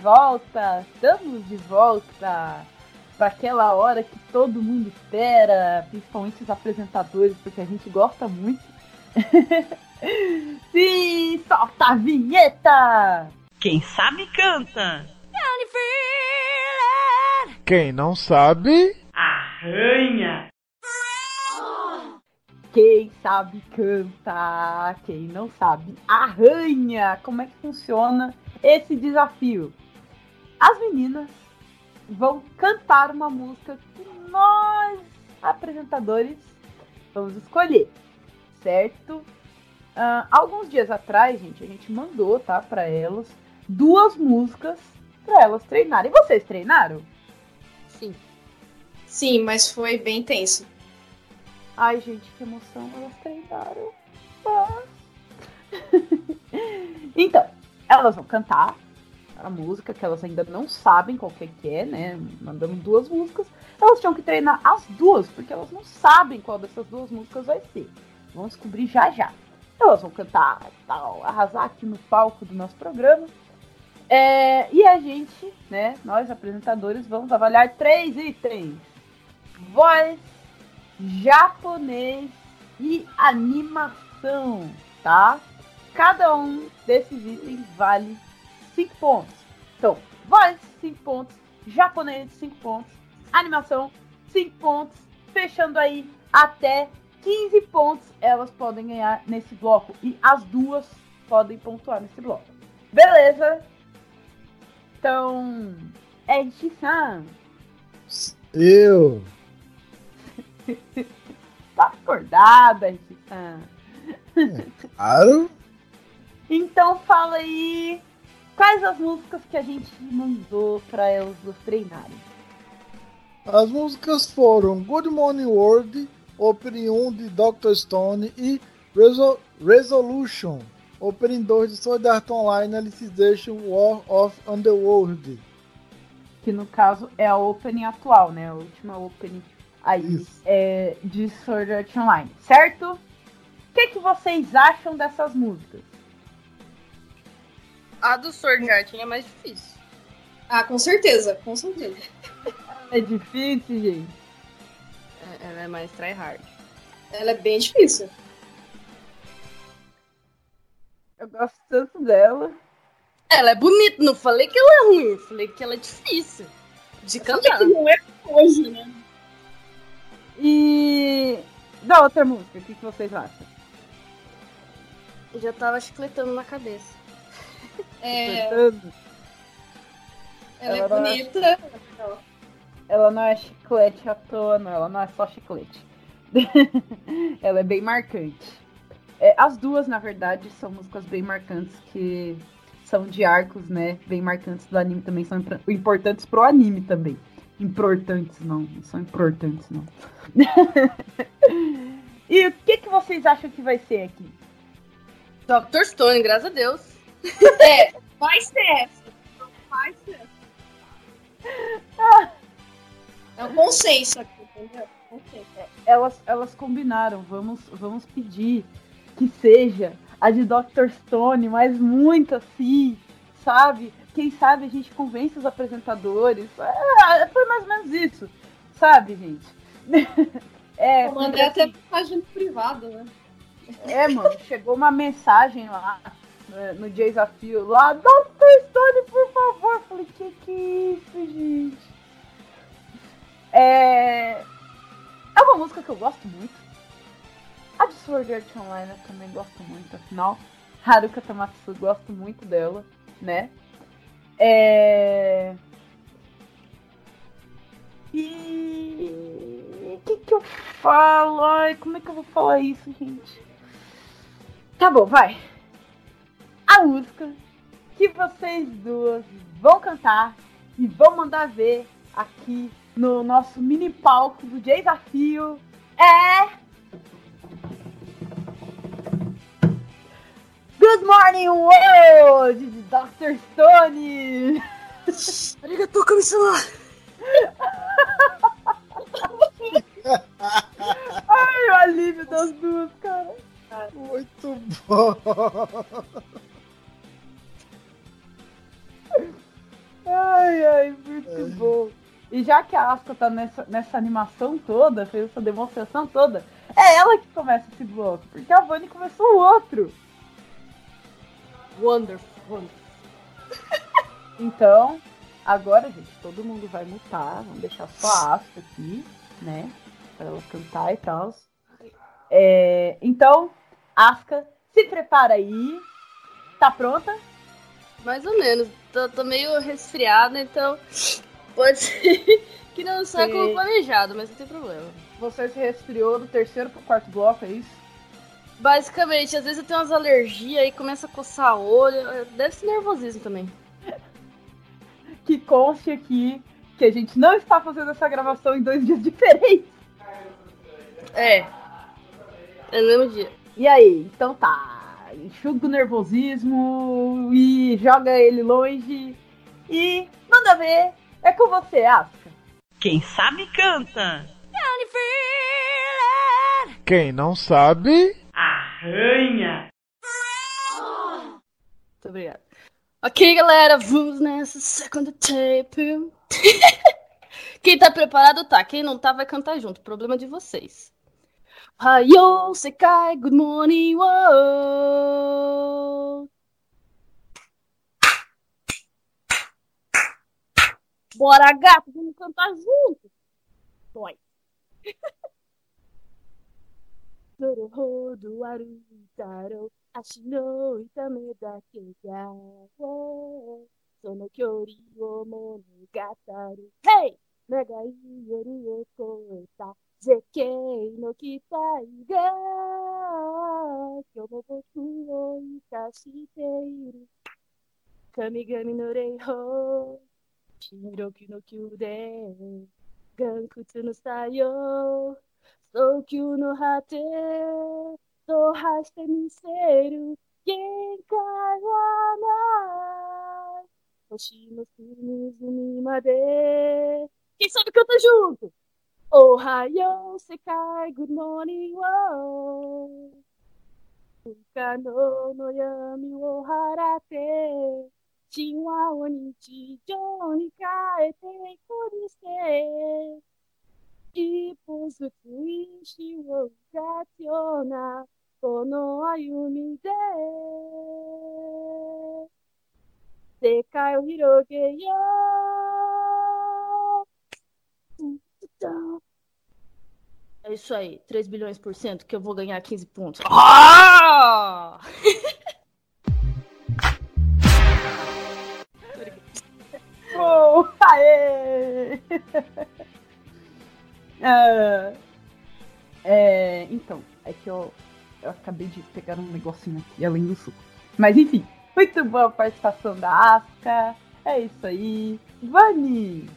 Speaker 1: Volta, estamos de volta para aquela hora que todo mundo espera, principalmente os apresentadores, porque a gente gosta muito. Sim, *laughs* solta a vinheta!
Speaker 8: Quem sabe canta.
Speaker 2: Quem não sabe,
Speaker 8: Arranha.
Speaker 1: Quem sabe canta, quem não sabe arranha. Como é que funciona esse desafio? As meninas vão cantar uma música que nós, apresentadores, vamos escolher, certo? Ah, alguns dias atrás, gente, a gente mandou, tá, para elas duas músicas para elas treinarem. E vocês treinaram?
Speaker 4: Sim.
Speaker 3: Sim, mas foi bem tenso.
Speaker 1: Ai, gente, que emoção, elas treinaram. Ah. *laughs* então, elas vão cantar a música, que elas ainda não sabem qual que é né? Mandamos duas músicas. Elas tinham que treinar as duas, porque elas não sabem qual dessas duas músicas vai ser. Vão descobrir já já. Elas vão cantar, tal, arrasar aqui no palco do nosso programa. É, e a gente, né, nós apresentadores, vamos avaliar três itens: voz, japonês e animação, tá? Cada um desses itens vale 5 pontos. Então, voz, 5 pontos, japonês, 5 pontos, animação, 5 pontos, fechando aí até 15 pontos elas podem ganhar nesse bloco. E as duas podem pontuar nesse bloco. Beleza? Então, Ed-san,
Speaker 2: Eu. *laughs*
Speaker 1: tá acordada, Ed-san?
Speaker 2: Claro.
Speaker 1: Então fala aí quais as músicas que a gente mandou pra elas treinarem.
Speaker 2: As músicas foram Good Morning World, Opening 1 de Dr. Stone e Resol- Resolution, Opening 2 de Sword Art Online Alicization War of Underworld.
Speaker 1: Que no caso é a opening atual, né? A última opening aí
Speaker 2: Isso.
Speaker 1: é, de Sword Art Online, certo? O que, que vocês acham dessas músicas?
Speaker 4: A do Sword Art é mais difícil.
Speaker 3: Ah, com certeza, com certeza.
Speaker 1: É difícil, gente.
Speaker 4: É- Ela é mais tryhard.
Speaker 3: Ela é bem difícil.
Speaker 1: Eu gosto tanto dela.
Speaker 4: Ela é bonita, não falei que ela é ruim, falei que ela é difícil. De cantar.
Speaker 3: não é hoje, né?
Speaker 1: E da outra música, o que, que vocês acham?
Speaker 4: Já tava chicletando na cabeça.
Speaker 3: É, ela é
Speaker 1: Ela não é-
Speaker 3: bonita.
Speaker 1: Ela não é chiclete à toa, não. Ela não é só chiclete. *laughs* ela é bem marcante. É, as duas, na verdade, são músicas bem marcantes que são de arcos, né? Bem marcantes do anime também. São impor- importantes pro anime também. Importantes, não. Não são importantes, não. *laughs* e o que, que vocês acham que vai ser aqui?
Speaker 4: Dr. Stone, graças a Deus.
Speaker 3: É, vai ser essa. Vai ser. É um consenso aqui, entendeu? Consenso.
Speaker 1: elas, elas combinaram. Vamos, vamos pedir que seja a de Dr. Stone, mas muito assim, sabe? Quem sabe a gente convence os apresentadores. É, foi mais ou menos isso, sabe, gente? *laughs* É,
Speaker 3: Eu mandei até mensagem privada, né?
Speaker 1: é, mano, chegou uma mensagem lá né, no desafio lá, Dr. Stone, por favor. Falei, que que é isso, gente? É... é uma música que eu gosto muito. A de Sword Art Online eu também gosto muito, afinal. Haruka Tamatsu, gosto muito dela, né? É... E... O que que eu falo? Ai, como é que eu vou falar isso, gente? Tá bom, vai. A música que vocês duas vão cantar e vão mandar ver aqui no nosso mini palco do desafio é. Good Morning World de Dr. Stone!
Speaker 4: Arigatou, kami-sama.
Speaker 1: Ai, o alívio das duas, cara.
Speaker 2: Muito bom.
Speaker 1: Ai, ai, muito bom. E já que a Asuka tá nessa, nessa animação toda, fez essa demonstração toda, é ela que começa esse bloco, porque a Vani começou o outro.
Speaker 4: Wonderful. wonderful. *laughs*
Speaker 1: Então, agora, gente, todo mundo vai mutar, vamos deixar só a Asuka aqui, né? Pra ela cantar e tal. É, então, Asuka, se prepara aí. Tá pronta?
Speaker 4: Mais ou menos. Tô, tô meio resfriada, então pode ser *laughs* que não saia como planejado, mas não tem problema.
Speaker 1: Você se resfriou do terceiro pro quarto bloco, é isso?
Speaker 4: Basicamente, às vezes eu tenho umas alergias e começa a coçar o olho. Deve ser nervosismo também. *laughs*
Speaker 1: que conste aqui que a gente não está fazendo essa gravação em dois dias *laughs* diferentes.
Speaker 4: É. É no mesmo dia.
Speaker 1: E aí, então tá. Enxuga o nervosismo e joga ele longe E manda ver, é com você, Asuka.
Speaker 8: Quem sabe canta.
Speaker 2: Quem não sabe,
Speaker 8: Arranha.
Speaker 4: Muito obrigada. Ok, galera, vamos nessa segunda tape. *laughs* Quem tá preparado tá, quem não tá vai cantar junto. Problema de vocês. Hayo Sekai, good morning, world! Bora, gato, vamos cantar junto! Dói! Doroho *laughs* do Arutaro, Ashino Itame da Kega, Sono Kyori o Monogatari, Hey! Nagai Yori o Koeta, 越えた絶景の期待が今日も僕を生かしている神々の霊峰白きの宮殿岩窟の作用早急の果て踏破してみせる限界はない星の隅々まで Quem sabe canta junto! Ohio, Sekai, good morning, whoa. Kano no yami wo harate, chinwa wo nichijou ni kaete koru shite, ippo zutsu ishi wo ukatsu yo na kono ayumi de, sekai wo hiroge yo. だ É isso aí, 3 bilhões por cento que eu vou ganhar 15 pontos. Ah! *laughs*
Speaker 1: Oh, aê! *laughs* Ah, é, então, é que eu, eu acabei de pegar um negocinho aqui além do suco. Mas enfim, muito boa a participação da Asuka. É isso aí. Vani!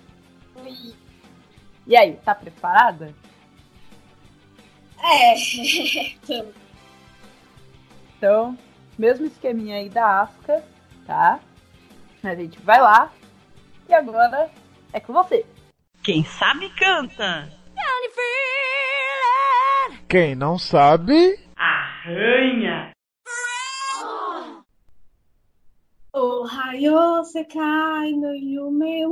Speaker 1: E aí, tá preparada?
Speaker 3: É. *laughs*
Speaker 1: Então, mesmo esqueminha aí da Asuka, tá? A gente vai lá. E agora é com você.
Speaker 8: Quem sabe canta.
Speaker 2: quem não sabe,
Speaker 8: Arranha.
Speaker 3: Ohio, Sekai no Yume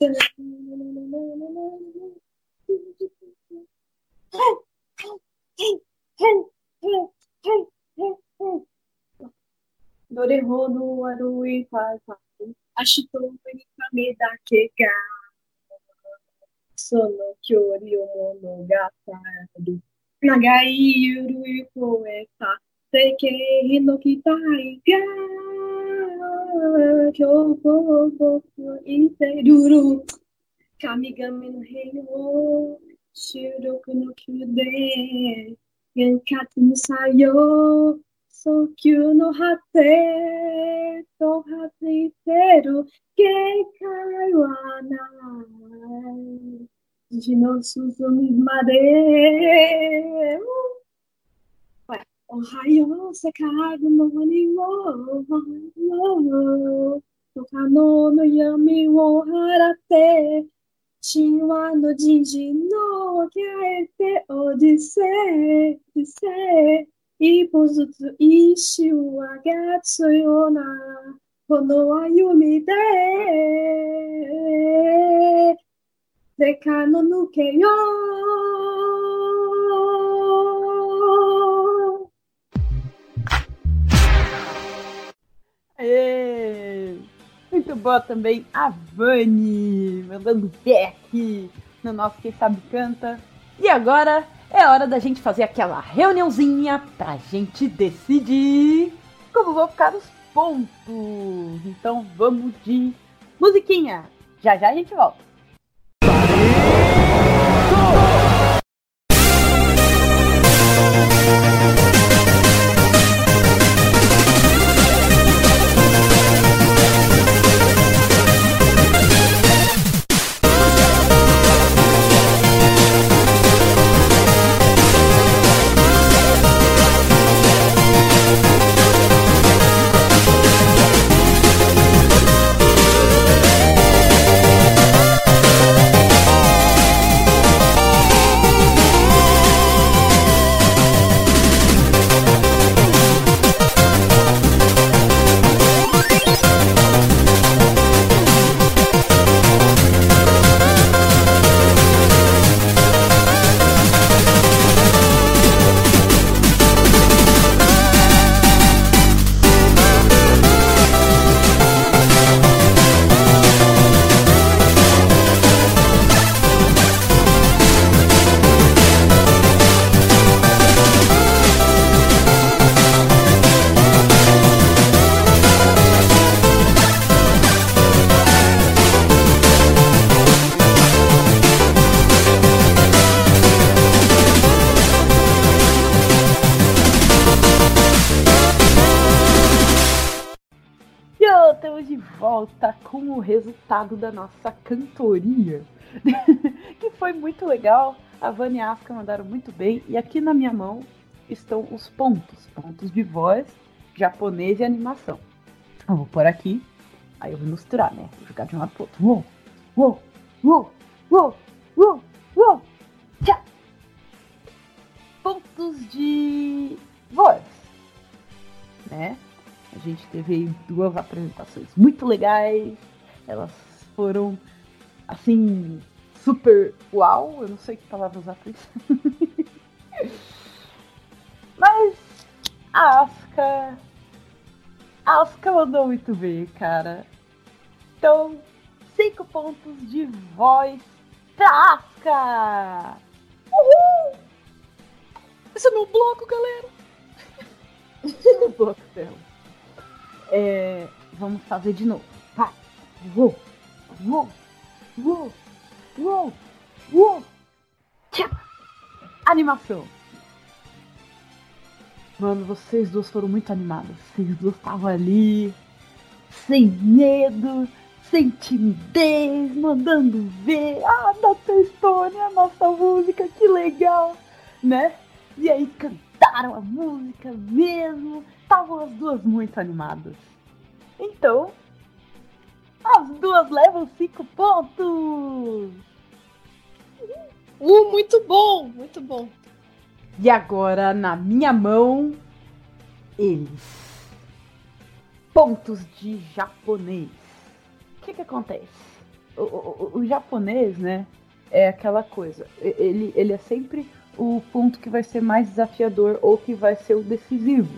Speaker 3: wo. Dore ho no warui fai fai. Ashito ni kame da ke ga. Sono kyori o monogatari. Nagai yuru koeta. Seikei no kitai ga que eu vou, vou pro interior. Kamigami no reino, Shiroku no kyude, Genkatsu no sayo, Sokyu no hate, Tohatsu inteiro, Genkai wa nai, Jino suzumi made. おはよう世界の森を不可能の闇を払って神話の人事の変えてオディセイオディセイ一歩ずつ意志を上げつようなこの歩みで世界の抜けよう
Speaker 1: Aê! Muito boa também a Vani, mandando back no nosso Quem Sabe Canta. E agora é hora da gente fazer aquela reuniãozinha pra gente decidir como vão ficar os pontos. Então vamos de musiquinha. Já já a gente volta.「volta resultado da nossa cantoria, *laughs* que foi muito legal. A Vânia e a Afka mandaram muito bem. E aqui na minha mão estão os pontos: pontos de voz, japonês e animação. Eu vou pôr aqui, aí eu vou misturar, né? Vou jogar de um lado pro outro. Uou, uou, uou, uou, uou, uou, tchá. Pontos de voz, né? A gente teve duas apresentações muito legais. Elas foram, assim, super uau. Eu não sei que palavra usar pra isso. *laughs* Mas a Asuka. A Asuka mandou muito bem, cara. Então, cinco pontos de voz pra Asuka! Uhul!
Speaker 3: Esse é meu bloco, galera.
Speaker 1: o bloco dela. É, vamos fazer de novo. Vai. Uou, uou, uou, uou, uou. Tchá. Animação. Mano, vocês duas foram muito animadas. Vocês duas estavam ali, sem medo, sem timidez, mandando ver. Ah, Dr. Stone, a nossa música, que legal, né? E aí cantaram a música mesmo. Estavam as duas muito animadas. Então, as duas levam cinco pontos.
Speaker 3: Uh, muito bom, muito bom.
Speaker 1: E agora, na minha mão, eles. Pontos de japonês. O que que acontece? O, o- o- japonês, né, é aquela coisa. Ele, ele é sempre o ponto que vai ser mais desafiador ou que vai ser o decisivo.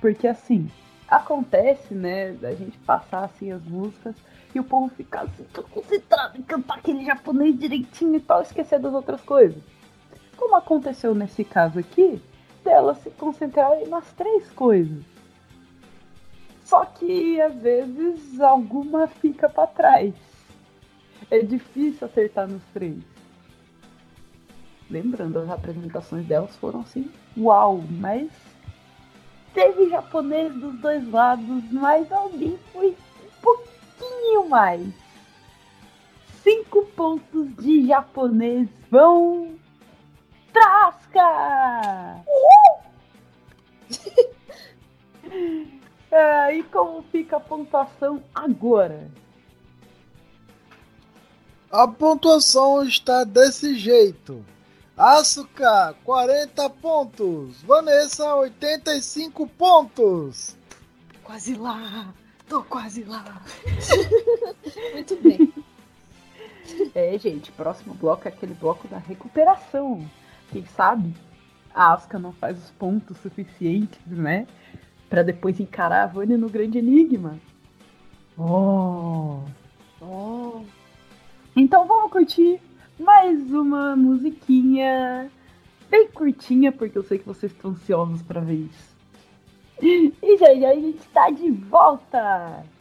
Speaker 1: Porque assim, acontece, né, da gente passar assim as músicas e o povo ficar assim, todo concentrado em cantar aquele japonês direitinho e tal, esquecer das outras coisas. Como aconteceu nesse caso aqui, delas se concentrarem nas três coisas. Só que às vezes alguma fica pra trás. É difícil acertar nos três. Lembrando, as apresentações delas foram assim, uau, mas teve japonês dos dois lados, mas alguém foi pouquinho mais. Cinco pontos de japonês vão Trasca! *laughs* Ah, e como fica a pontuação agora?
Speaker 2: A pontuação está desse jeito. Asuka, 40 pontos. Vanessa, 85 pontos.
Speaker 1: Quase lá! Tô quase lá! *laughs*
Speaker 3: Muito bem.
Speaker 1: É, gente, próximo bloco é aquele bloco da recuperação. Quem sabe a Asuka não faz os pontos suficientes, né? Pra depois encarar a Vânia no grande enigma. Oh!
Speaker 3: Oh,
Speaker 1: Então vamos curtir mais uma musiquinha bem curtinha, porque eu sei que vocês estão ansiosos pra ver isso. E já já a gente tá de volta!「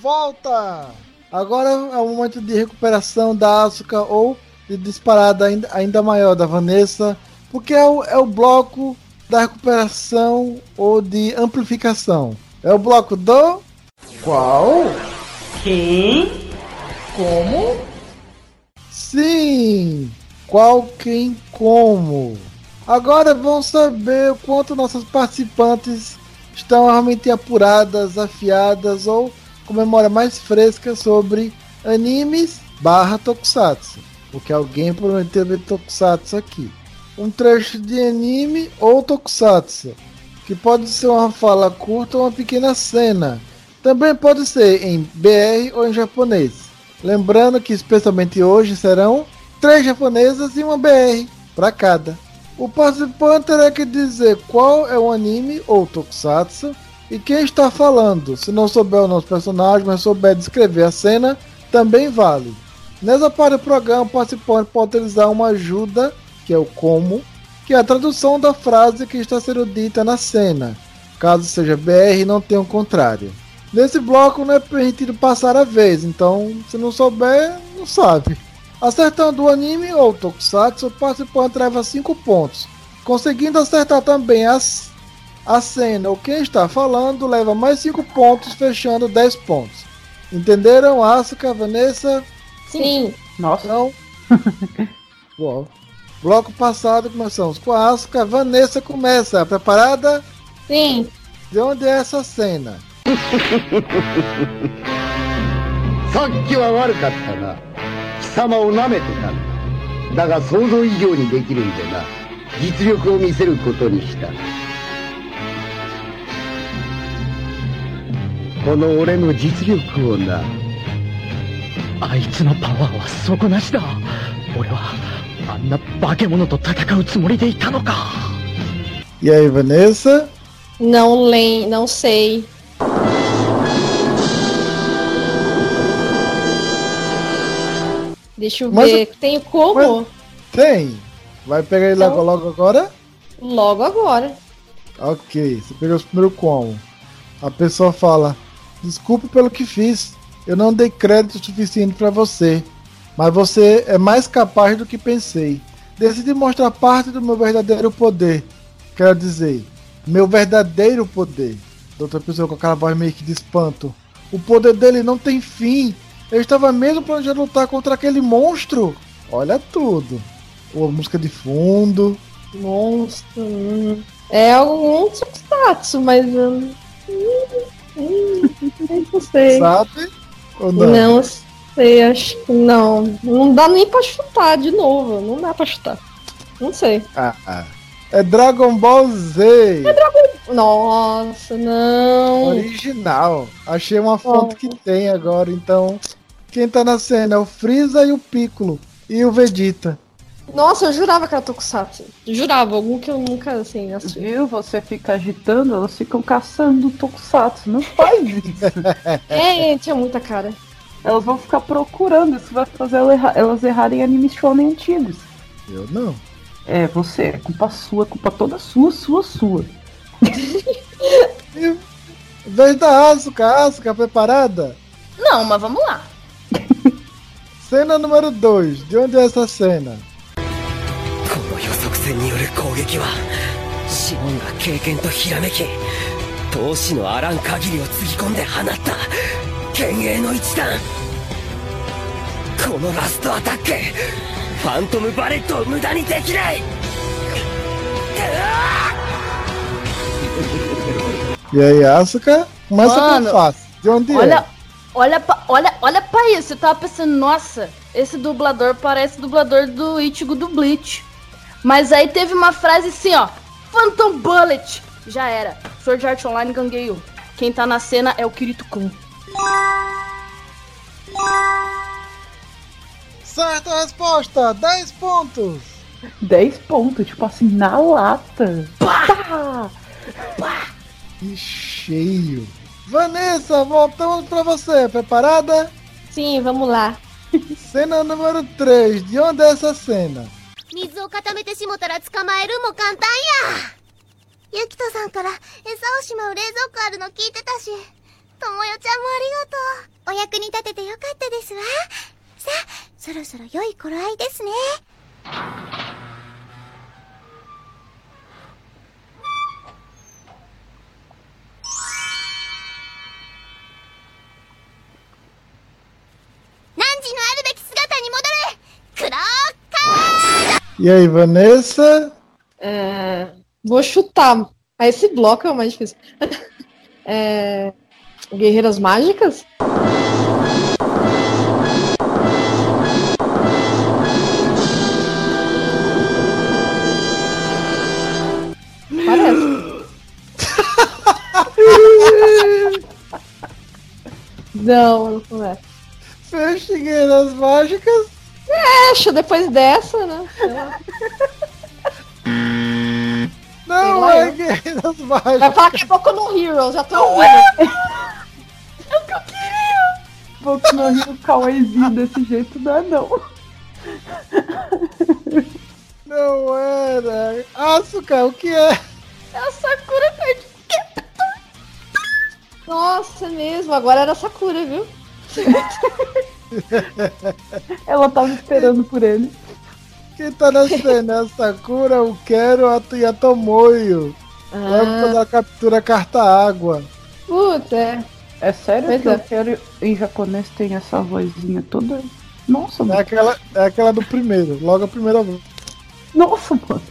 Speaker 2: volta! Agora é o momento de recuperação da Asuka ou de disparada ainda, ainda maior da Vanessa, porque é o, é o bloco da recuperação ou de amplificação. É o bloco do. Qual?
Speaker 8: Quem?
Speaker 2: Como? Sim! Qual, quem, como? Agora vamos saber o quanto nossas participantes estão realmente apuradas, afiadas ou com memória mais fresca sobre animes barra tokusatsu. Porque alguém prometeu ver tokusatsu aqui. Um trecho de anime ou tokusatsu. Que pode ser uma fala curta ou uma pequena cena. Também pode ser em BR ou em japonês. Lembrando que especialmente hoje serão três japonesas e uma BR para cada. O participante terá que dizer qual é o anime ou tokusatsu e quem está falando. Se não souber o nosso personagem, mas souber descrever a cena, também vale. Nessa parte do programa, o participante pode utilizar uma ajuda, que é o como, que é a tradução da frase que está sendo dita na cena, caso seja BR não tenha o contrário. Nesse bloco não é permitido passar a vez, então se não souber, não sabe. Acertando o anime ou tokusatsu, o participante leva 5 pontos. Conseguindo acertar também as, a cena ou quem está falando, leva mais 5 pontos, fechando 10 pontos. Entenderam, Asuka, Vanessa?
Speaker 3: Sim.
Speaker 1: Nossa,
Speaker 2: Não? *laughs* Bom. Bloco passado começamos com a Asuka. Vanessa começa. Preparada?
Speaker 3: Sim.
Speaker 2: De onde é essa cena? *laughs*
Speaker 9: さっきは悪かったな貴様を舐めてたんだだが想像以上にできるんでな実力を見せることにした この俺の実力をな
Speaker 10: あいつのパワーは底なしだ俺はあんな化け物と戦うつもりでいたのか
Speaker 2: E aí, Vanessa?
Speaker 3: Não lem, não sei. Deixa eu
Speaker 2: Mas
Speaker 3: ver. Tem como?
Speaker 2: Tem. Vai pegar ele
Speaker 3: Então-
Speaker 2: logo, logo agora?
Speaker 3: Logo agora.
Speaker 2: Ok, você pegou o primeiro como? A pessoa fala: Desculpe pelo que fiz. Eu não dei crédito suficiente para você. Mas você é mais capaz do que pensei. Decidi mostrar parte do meu verdadeiro poder. Quero dizer, meu verdadeiro poder. Outra pessoa com aquela voz meio que de espanto. O poder dele não tem fim. Eu estava mesmo planejando lutar contra aquele monstro. Olha tudo. Ou música de fundo.
Speaker 3: Monstro. hum. É algum tokusatsu, mas. Hum, não sei.
Speaker 2: Sabe? Ou não?
Speaker 3: Não sei, acho que não. Não dá nem pra chutar de novo. Não dá pra chutar. Não sei.
Speaker 2: Ah, ah. É Dragon Ball Z.
Speaker 3: Nossa, não.
Speaker 2: Original. Achei uma fonte que tem agora, então. Quem tá na cena é o Freeza e o Piccolo. E o Vegeta.
Speaker 3: Nossa, eu jurava que era Tokusatsu. Jurava, algum que eu nunca, assim, assisti.
Speaker 1: viu? Você fica agitando, elas ficam caçando tokusatsu. Não faz isso.
Speaker 3: É, tinha muita cara.
Speaker 1: elas vão ficar procurando. Isso vai fazer elas errarem animes shonen antigos.
Speaker 2: Eu não.
Speaker 1: É, você. É culpa sua, é culpa toda sua, sua, sua.
Speaker 2: Vez da Asuka. Asuka, preparada?
Speaker 4: Não, mas vamos lá. *laughs*
Speaker 2: Cena número 2. De onde é essa cena?
Speaker 5: この予測戦による攻撃はシモンが経験とひらめき闘志のあらん限りをつぎ込んで放った幻影の一弾このラストアタックファントムバレットを無駄にできない
Speaker 2: E aí, Asuka? Começa
Speaker 4: Mano,
Speaker 2: fácil. De onde
Speaker 4: Olha,
Speaker 2: é?
Speaker 4: olha, pra, olha, olha pra isso. Eu tava pensando, nossa, esse dublador parece dublador do Ichigo do Bleach. Mas aí teve uma frase assim, ó. Phantom Bullet. Já era. Sword Art Online Gangueio. Quem tá na cena é o Kirito Kun.
Speaker 2: Certa resposta. 10 pontos.
Speaker 1: 10 pontos, tipo assim, na lata. Pá!
Speaker 2: Que cheio. Vanessa, voltamos pra você. Preparada?
Speaker 3: Sim, vamos lá.
Speaker 2: Cena número 3. De onde é essa cena?
Speaker 6: 水を固めてしもたら捕まえるも簡単やゆきとさんから餌をしまう冷蔵庫あるの聞いてたしともよちゃんもありがとう。お役に立ててよかったですわ。さあ、そろそろ良い頃合いですね。汝のあるべき姿に戻れクローカー
Speaker 2: E aí, Vanessa?
Speaker 3: É, vou chutar. Ah, esse bloco é o mais difícil. *laughs* É, Guerreiras Mágicas? *laughs* Não, não é.
Speaker 2: Fechigueiras mágicas?
Speaker 3: Fecha depois dessa, né?
Speaker 2: Não,
Speaker 3: lá
Speaker 2: é
Speaker 3: eu.
Speaker 2: Guerreiras *laughs*
Speaker 3: Vai
Speaker 2: mágicas.
Speaker 3: falar que é Boku no Hero, já tô ouvindo.
Speaker 1: Boku no Hero Kawaiizinho desse jeito não é não.
Speaker 2: Não era. Asuka, o que é?
Speaker 4: É a Sakura Card
Speaker 3: Nossa, é mesmo. Agora era Sakura, viu? *laughs* *laughs*
Speaker 1: Ela tava esperando por ele.
Speaker 2: Quem tá na cena é a Sakura, o Quero e a Tomoyo. Logo quando ela captura a carta água.
Speaker 3: Putz, é.
Speaker 1: É sério
Speaker 3: Pois
Speaker 1: que
Speaker 3: é.
Speaker 1: eu quero em japonês tem essa vozinha toda? Nossa,
Speaker 2: É
Speaker 1: mano.
Speaker 2: aquela, é aquela do primeiro, logo a primeira vez.
Speaker 1: Nossa, mano.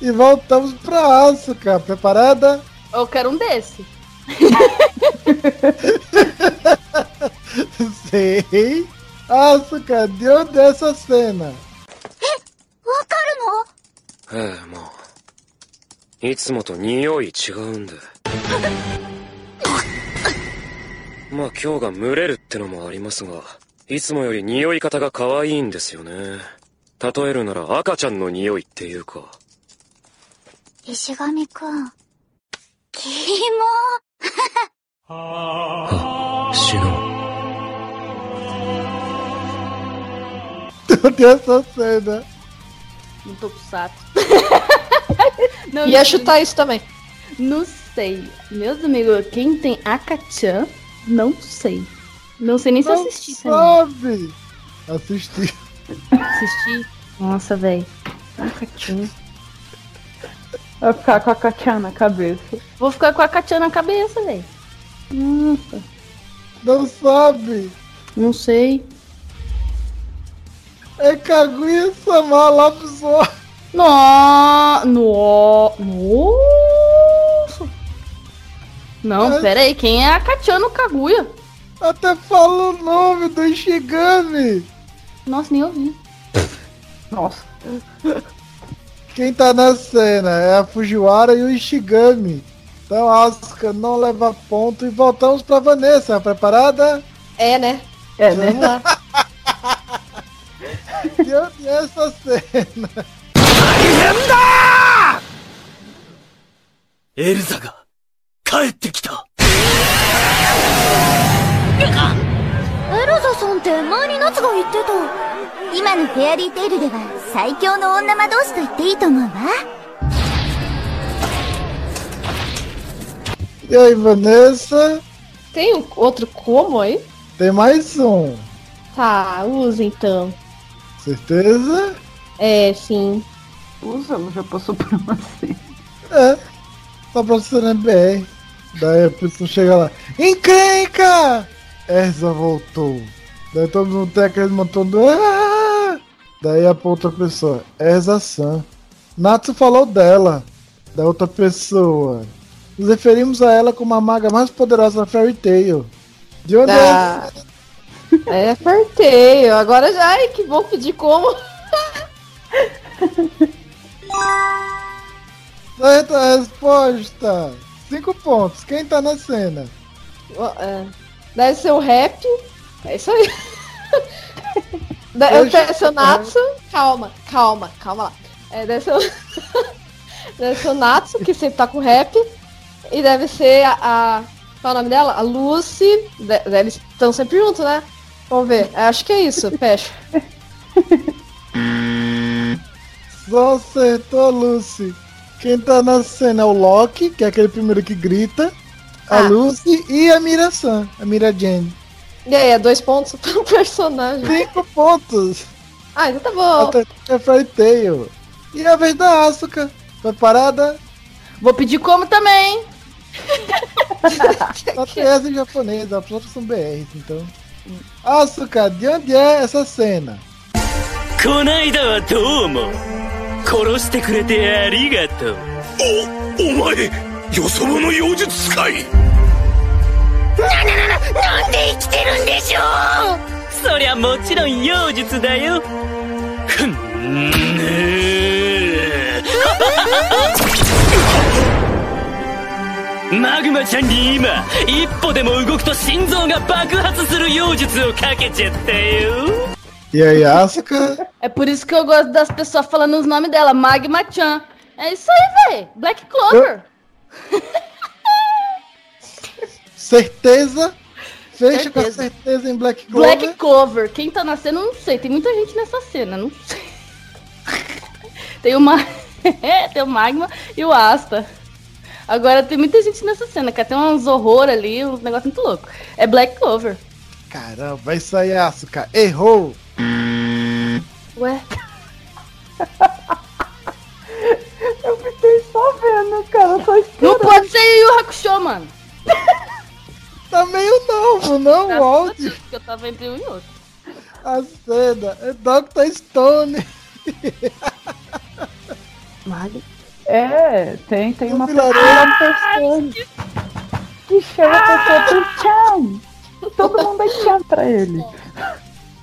Speaker 2: E voltamos pra Asuka. Preparada?
Speaker 4: Eu quero um desse. *laughs*
Speaker 2: Sei. Asuka, de onde é essa cena?
Speaker 6: わかるの？
Speaker 11: ええ、まあ。いつもと匂い違うんで。まあ今日が群れるってのもありますが、いつもより匂い方が可愛いんですよね。例えるなら赤ちゃんの匂いっていうか。
Speaker 6: 石神くん。キ
Speaker 11: あ、死の。
Speaker 2: De *laughs* onde é essa cena?
Speaker 4: Não tô com saco. *laughs* Não,
Speaker 3: Ia
Speaker 4: não-
Speaker 3: chutar isso também.
Speaker 4: Não sei. Meus amigos, quem tem Akachan, não sei. Não sei nem se eu
Speaker 2: Não
Speaker 4: assisti também.
Speaker 2: sabe. Assisti.
Speaker 4: Assisti. Nossa, velho. Akachan.
Speaker 1: Vai ficar com a Katia na cabeça.
Speaker 4: Vou ficar com a Akachan na cabeça, velho. Nossa.
Speaker 2: Não sabe.
Speaker 4: Não sei.
Speaker 2: É Kaguya Sama Lobisomem.
Speaker 4: No... No... Nossa. Não,
Speaker 2: Mas-
Speaker 4: pera aí. Quem é a Akachan no Kaguya?
Speaker 2: Até fala o nome do Ishigami.
Speaker 4: Nossa, nem ouvi. *laughs*
Speaker 1: Nossa.
Speaker 2: Quem tá na cena é a Fujiwara e o Ishigami. Então Asuka não leva ponto e voltamos pra Vanessa. Preparada?
Speaker 3: É, né?
Speaker 1: É, né? *laughs*
Speaker 3: やっ
Speaker 2: やさ大変だ
Speaker 5: エルザが帰ってきた
Speaker 6: エルザさんって前に夏が言ってた今のフェアリーテイルでは最強の女魔同士と言っていいと思うわ
Speaker 2: いや、Vanessa?
Speaker 3: Tem outro como aí?
Speaker 2: Tem mais um.
Speaker 3: Tá, usa então.
Speaker 2: Certeza?
Speaker 3: É, sim.
Speaker 1: Usa, ela já passou por uma cena.
Speaker 2: É. Só pra você na BR. Daí a pessoa chega lá. Encrenca! Erza voltou. Daí todo mundo tem aquele montão do. "Ah!" Daí a outra pessoa. Erza San. Natsu falou dela. Da outra pessoa. Nos referimos a ela como a maga mais poderosa da Fairy Tail. De onde é
Speaker 3: Ah, é, apertei. Agora já. Ai, que bom pedir como.
Speaker 2: Certa resposta! Cinco pontos. Quem tá na cena?
Speaker 3: É, Deve ser o rap. É isso aí. *laughs* Ser o Natsu. Calma, calma, calma lá. É, deve ser o. *laughs* deve ser o Natsu, que sempre tá com rap. E deve ser a. a- qual é o nome dela? A Lucy. De- Eles estão sempre juntos, né? Vamos ver. Acho que é isso. Fecha.
Speaker 2: Só acertou, Lucy. Quem tá na cena é o Loki, que é aquele primeiro que grita. A
Speaker 3: Ah.
Speaker 2: Lucy e a Mira-san, a Mira Jane.
Speaker 3: E aí, é dois pontos pro personagem.
Speaker 2: Cinco pontos.
Speaker 3: Ah, então tá bom.
Speaker 2: É Tail. E a vez da Asuka. Preparada?
Speaker 4: Vou pedir como também. *laughs*
Speaker 2: Só tem essa em japonês, as outras são BRs, então. Asuka, de onde é essa cena?
Speaker 5: こないだはどうも殺してくれてありがとう
Speaker 12: お前よそ者妖術使い
Speaker 5: なななななんで生きてるんでしょうそりゃもちろん妖術だよふん マグマちゃんに今一歩でも動くと心臓が爆発する妖術をかけちゃったよ
Speaker 2: E aí, Asuka?
Speaker 4: É por isso que eu gosto das pessoas falando os nomes dela. Magma Chan. É isso aí, véi. Black Clover.
Speaker 2: Certeza? Fecha com a
Speaker 4: Certeza.
Speaker 2: certeza em Black Clover.
Speaker 4: Black Clover. Quem tá nascendo, não sei. Tem muita gente nessa cena, não sei. *laughs* Tem uma. *laughs* tem o Magma e o Asta. Agora tem muita gente nessa cena, que tem uns horror ali, uns negócios muito louco. É Black Clover.
Speaker 2: Caramba, isso aí, Asuka. Errou.
Speaker 4: Ué? *laughs*
Speaker 1: Eu fiquei só vendo, cara, só
Speaker 4: Não
Speaker 1: esperando.
Speaker 4: pode ser Yu Hakusho, mano. *laughs*
Speaker 2: Tá meio novo, não,
Speaker 4: a
Speaker 2: Walt?
Speaker 4: Eu tava entre um e outro.
Speaker 2: A cena é Dr. Stone.
Speaker 4: Magma.
Speaker 1: É, tem, tem uma
Speaker 2: vilarejo.
Speaker 1: pessoa lá no personagem que chama a pessoa por Chan. Todo mundo é Chan pra ele.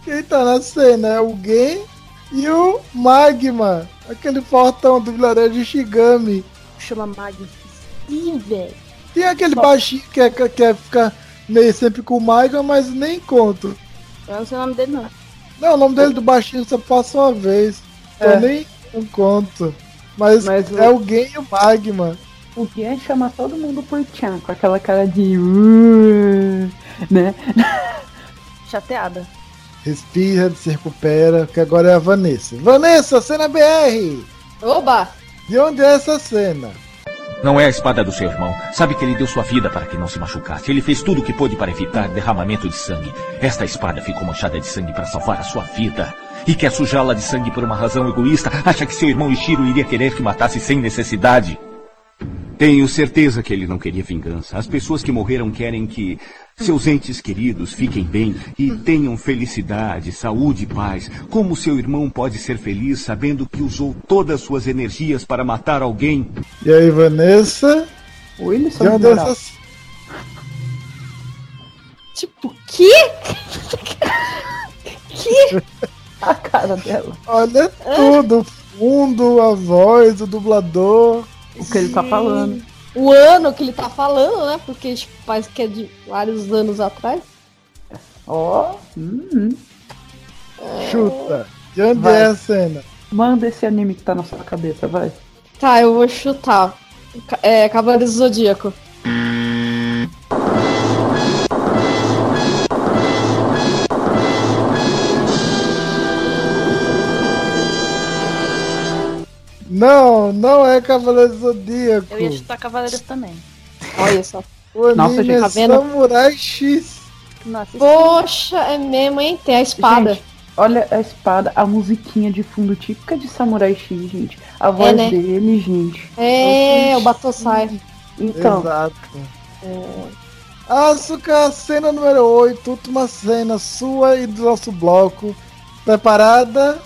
Speaker 2: Quem tá na cena é o Gen e o Magma. Aquele fortão do vilarejo de Shigami.
Speaker 4: Chama Magma. Sim, velho.
Speaker 2: Tem aquele baixinho que é, que é ficar meio sempre com o Magma, mas nem encontro.
Speaker 4: Eu não sei o nome dele, não.
Speaker 2: Não, o nome dele do baixinho só passa uma vez.
Speaker 1: É.
Speaker 2: Eu nem encontro. Mas,
Speaker 1: Mas o-
Speaker 2: é o Gen e o Magma.
Speaker 1: O Gian chama todo mundo por Chan, com aquela cara de. "Uh", né? *laughs*
Speaker 4: Chateada.
Speaker 2: Respira, se recupera, que agora é a Vanessa. Vanessa, cena BR!
Speaker 3: Oba!
Speaker 2: De onde é essa cena?
Speaker 13: Não é a espada do seu irmão. Sabe que ele deu sua vida para que não se machucasse. Ele fez tudo o que pôde para evitar derramamento de sangue. Esta espada ficou manchada de sangue para salvar a sua vida. E quer sujá-la de sangue por uma razão egoísta? Acha que seu irmão Ishiro iria querer que matasse sem necessidade?
Speaker 14: Tenho certeza que ele não queria vingança. As pessoas que morreram querem que seus entes queridos fiquem bem e tenham felicidade, saúde e paz. Como seu irmão pode ser feliz sabendo que usou todas suas energias para matar alguém?
Speaker 2: E aí, Vanessa?
Speaker 1: Wilson
Speaker 2: De onde é
Speaker 1: Moral.
Speaker 2: essa
Speaker 3: Tipo, que? *laughs* que?
Speaker 1: A cara dela.
Speaker 2: Olha tudo, o fundo, a voz, o dublador.
Speaker 1: O que ele tá falando.
Speaker 3: O ano que ele tá falando, né? Porque tipo, parece que é de vários anos atrás.
Speaker 1: Ó. hum.
Speaker 2: Chuta. De onde
Speaker 1: Vai.
Speaker 2: é a cena?
Speaker 1: Manda esse anime que tá na sua cabeça, vai.
Speaker 3: Tá, eu vou chutar. É, Cavaleiros do Zodíaco.
Speaker 2: Não, não é Cavaleiro do Zodíaco.
Speaker 4: Eu ia chutar Cavaleiros também.
Speaker 3: Olha só.
Speaker 2: O
Speaker 1: Nossa,
Speaker 2: anime
Speaker 1: gente,
Speaker 2: é
Speaker 3: tá vendo?
Speaker 2: Samurai X.
Speaker 4: Nossa,
Speaker 3: Poxa, é mesmo, hein? Tem a espada.
Speaker 1: Gente, olha a espada, a musiquinha de fundo típica de Samurai X, gente. A voz
Speaker 3: né?
Speaker 1: dele, gente.
Speaker 3: É, o Batosai.
Speaker 1: Então,
Speaker 2: Exato. Asuka, cena número 8, última cena sua e do nosso bloco. Preparada?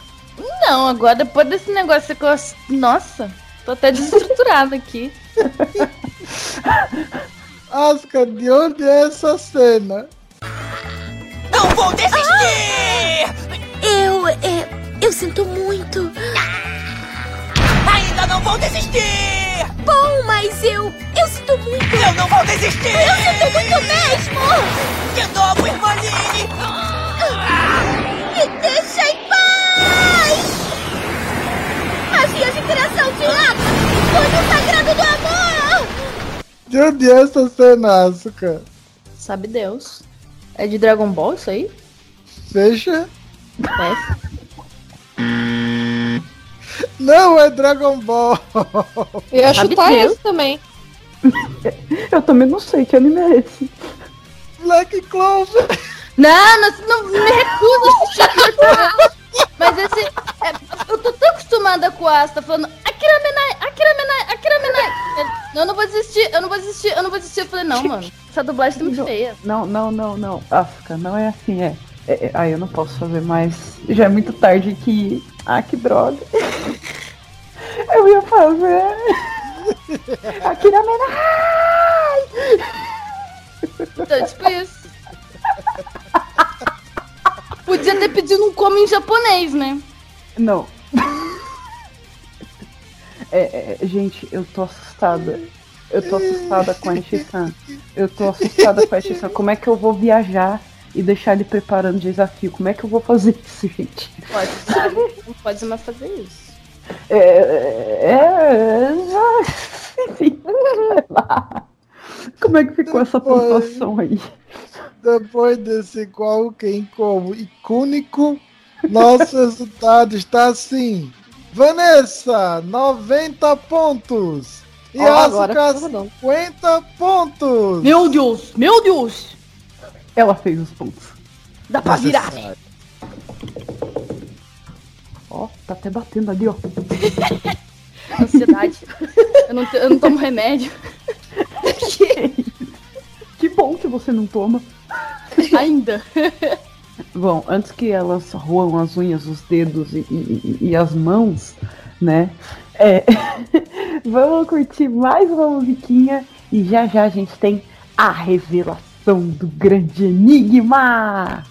Speaker 4: Não, agora depois desse negócio que eu. Nossa, tô até desestruturada aqui. *laughs*
Speaker 2: Asuka, de onde é essa cena?
Speaker 5: Não vou desistir!
Speaker 6: Eu. É, eu sinto muito.
Speaker 5: Ainda não vou desistir!
Speaker 6: Bom, mas eu. Eu sinto muito.
Speaker 5: Eu não vou desistir!
Speaker 6: Eu sinto muito mesmo!
Speaker 5: De novo, Irmanine!
Speaker 6: Me deixa Criação de água! Sonho sagrado do amor!
Speaker 2: De onde é essa cena, Asuka?
Speaker 4: Sabe Deus. É de Dragon Ball isso aí?
Speaker 2: Fecha?
Speaker 4: É.
Speaker 2: Não é Dragon Ball.
Speaker 3: Eu ia
Speaker 4: Sabe
Speaker 3: chutar
Speaker 4: Deus.
Speaker 3: esse também. *laughs*
Speaker 1: Eu também não sei que anime é esse.
Speaker 2: Black Clover!
Speaker 4: Não, não, não me recuso a. Mas esse. é, eu tô tão acostumada com a Asta falando Akira Menai, Akira Menai, Akira Menai. Eu não vou desistir, eu não vou desistir, eu não vou desistir. Eu falei, não, mano, essa dublagem tá muito feia.
Speaker 1: Não, não, não, não. África, não é assim, é. é, é ah, eu não posso fazer mais. Já é muito tarde que. Ah, que droga. *laughs* Eu ia fazer. *laughs* Akira Menai!
Speaker 4: Então, tipo isso. *laughs* Podia ter pedido um come em japonês, né?
Speaker 1: Não. É, é, gente, eu tô assustada. Eu tô assustada com a Enchi-san. Eu tô assustada com a Enchi-san. Como é que eu vou viajar e deixar ele preparando o desafio? Como é que eu vou fazer isso, gente?
Speaker 4: Pode, sabe? Não pode mais fazer isso.
Speaker 1: É. é enfim. Como é que ficou essa pontuação aí?
Speaker 2: Depois desse qual, quem, como icônico, nosso resultado está assim. Vanessa, 90 pontos. E
Speaker 1: agora
Speaker 2: Asuka,
Speaker 1: ficou bom.
Speaker 2: 50 pontos.
Speaker 4: Meu Deus, meu Deus!
Speaker 1: Ela fez os pontos.
Speaker 4: Dá pra virar.
Speaker 1: Ó, tá até batendo ali, ó. *laughs*
Speaker 4: Ansiedade. Eu não, eu não tomo remédio. *laughs*
Speaker 1: Que bom que você não toma.
Speaker 4: Ainda. *laughs*
Speaker 1: Bom, antes que elas roam as unhas, os dedos e, e- e as mãos, né? É, *laughs* vamos curtir mais uma musiquinha e já já a gente tem a revelação do grande enigma.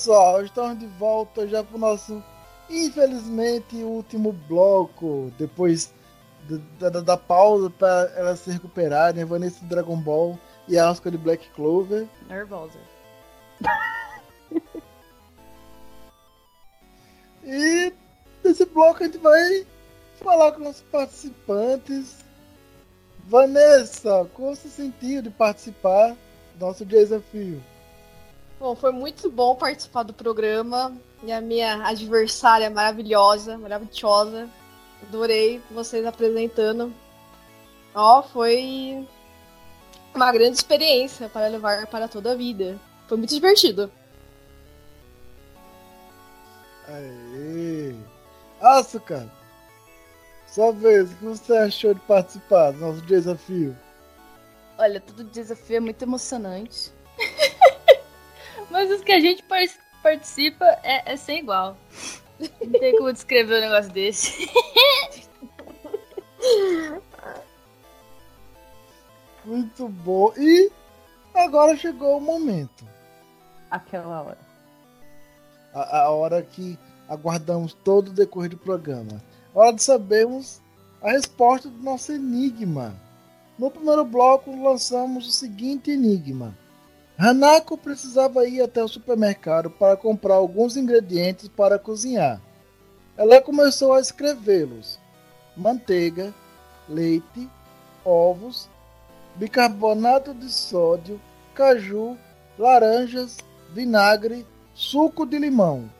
Speaker 2: Pessoal, estamos de volta já pro nosso, infelizmente, último bloco. Depois da, da- da pausa para elas se recuperarem, Vanessa de Dragon Ball e a Asuka de Black Clover.
Speaker 4: Nervosa. *laughs*
Speaker 2: E nesse bloco a gente vai falar com nossos participantes. Vanessa, como você sentiu de participar do nosso desafio?
Speaker 3: Bom, foi muito bom participar do programa. E a minha adversária maravilhosa, maravilhosa. Adorei vocês apresentando. Ó, foi uma grande experiência para levar para toda a vida. Foi muito divertido.
Speaker 2: Aê! Asuka, sua vez, o que você achou de participar do nosso desafio?
Speaker 4: Olha, todo desafio é muito emocionante. *laughs* Mas os que a gente par- participa é, é sem igual. Não tem como descrever um negócio desse. *laughs*
Speaker 2: Muito bom. E agora chegou o momento.
Speaker 1: Aquela hora.
Speaker 2: A, a hora que aguardamos todo o decorrer do programa. Hora de sabermos a resposta do nosso enigma. No primeiro bloco lançamos o seguinte enigma. Hanako precisava ir até o supermercado para comprar alguns ingredientes para cozinhar. Ela começou a escrevê-los: manteiga, leite, ovos, bicarbonato de sódio, caju, laranjas, vinagre, suco de limão.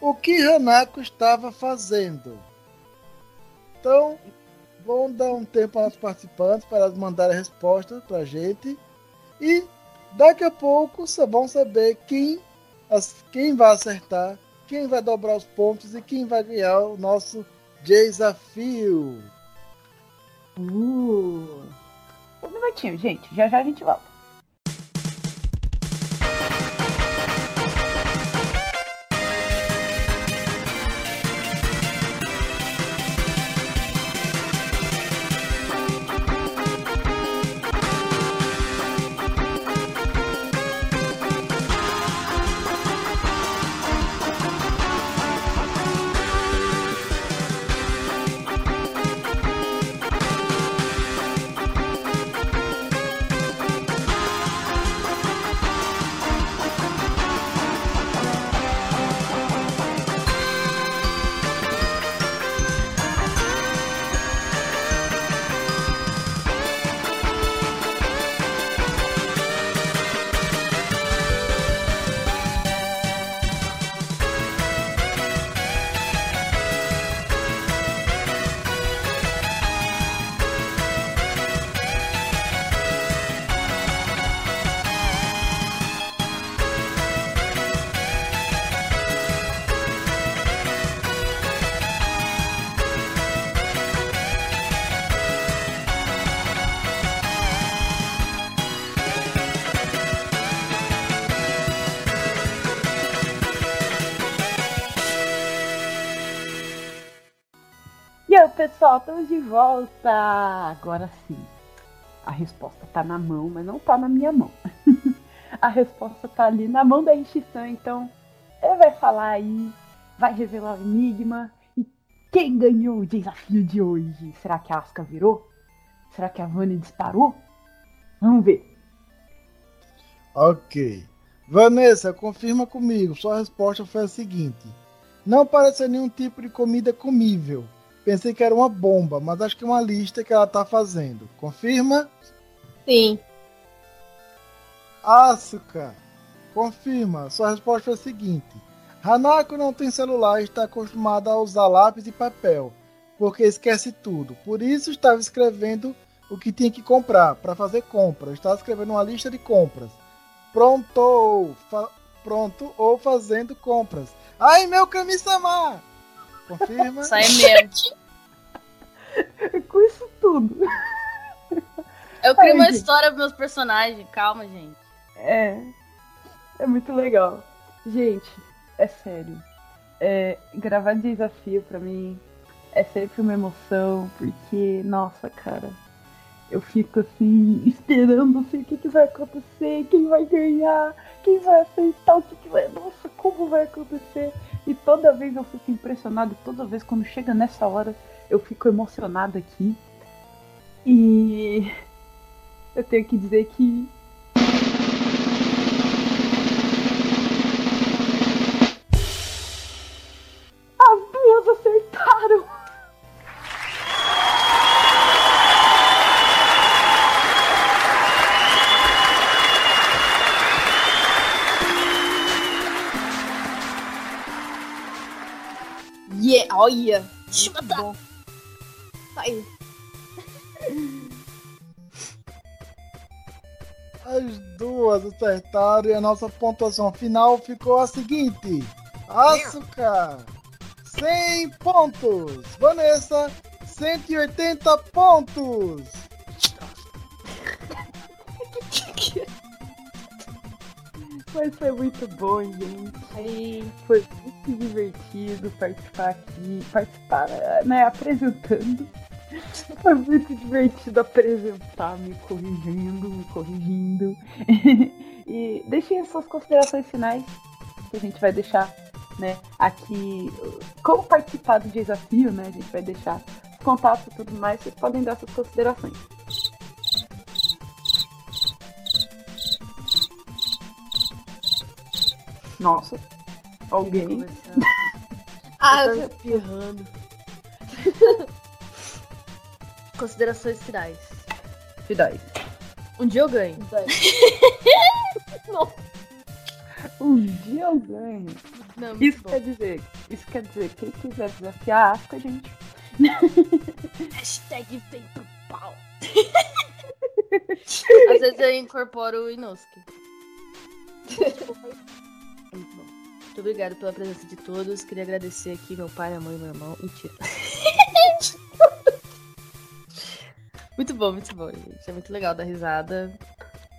Speaker 2: O que Hanako estava fazendo? Então, vamos dar um tempo aos participantes para elas mandarem a resposta para a gente. E daqui a pouco vão saber quem, as, quem vai acertar, quem vai dobrar os pontos e quem vai ganhar o nosso desafio.
Speaker 1: Uh. Um minutinho, gente. Já já a gente volta. Pessoal, estamos de volta! Agora sim. A resposta tá na mão, mas não tá na minha mão. *laughs* a resposta tá ali na mão da Ishisan, então ele vai falar aí, vai revelar o enigma. E quem ganhou o desafio de hoje? Será que a Asuka virou? Será que a Vani disparou? Vamos ver.
Speaker 2: Ok. Vanessa, confirma comigo. Sua resposta foi a seguinte: Não parece nenhum tipo de comida comível. Pensei que era uma bomba, mas acho que é uma lista que ela tá fazendo. Confirma?
Speaker 3: Sim.
Speaker 2: Asuka, confirma. Sua resposta foi a seguinte: Hanako não tem celular e está acostumada a usar lápis e papel, porque esquece tudo. Por isso estava escrevendo o que tinha que comprar para fazer compras. Estava escrevendo uma lista de compras. Pronto, pronto ou fazendo compras. Ai, meu Kami-sama! Confirma?
Speaker 4: Sai mesmo. *laughs*
Speaker 1: Com isso tudo.
Speaker 4: Eu crio
Speaker 1: Ai,
Speaker 4: uma
Speaker 1: gente.
Speaker 4: história pros meus personagens. Calma, gente.
Speaker 1: É. É muito legal. Gente, é sério. É, gravar desafio pra mim é sempre uma emoção, porque, nossa, cara, eu fico assim, esperando assim, o que, que vai acontecer, quem vai ganhar, quem vai aceitar, o que, que vai. Nossa, como vai acontecer? E toda vez eu fico impressionado, toda vez quando chega nessa hora, eu fico emocionada aqui. E eu tenho que dizer que
Speaker 3: olha. Eu matar. Aí.
Speaker 2: As duas acertaram e a nossa pontuação final ficou a seguinte: Asuka, 100 pontos. Vanessa, 180 pontos.
Speaker 1: Mas foi muito bom, gente. Foi muito divertido participar aqui, participar, né, apresentando. Foi muito divertido apresentar, me corrigindo, me corrigindo. *laughs* e deixem as suas considerações finais, que a gente vai deixar, né, aqui. Como participar do desafio, né, a gente vai deixar os contatos e tudo mais, vocês podem dar suas considerações. Nossa. Alguém. *laughs*
Speaker 3: Ah,
Speaker 4: Eu tô espirrando. *laughs* Considerações finais.
Speaker 1: Finais.
Speaker 4: Um dia eu ganho.
Speaker 1: Um dia eu ganho. *laughs*
Speaker 4: Não, muito
Speaker 1: Isso
Speaker 4: bom.
Speaker 1: quer dizer, isso quer dizer, quem quiser desafiar a África, gente.
Speaker 4: Hashtag vem pro pau. Às vezes eu incorporo o Inosuke. Muito obrigada pela presença de todos. Queria agradecer aqui meu pai, minha mãe e meu irmão. Mentira. *laughs* muito bom, muito bom, gente. É muito legal dar risada.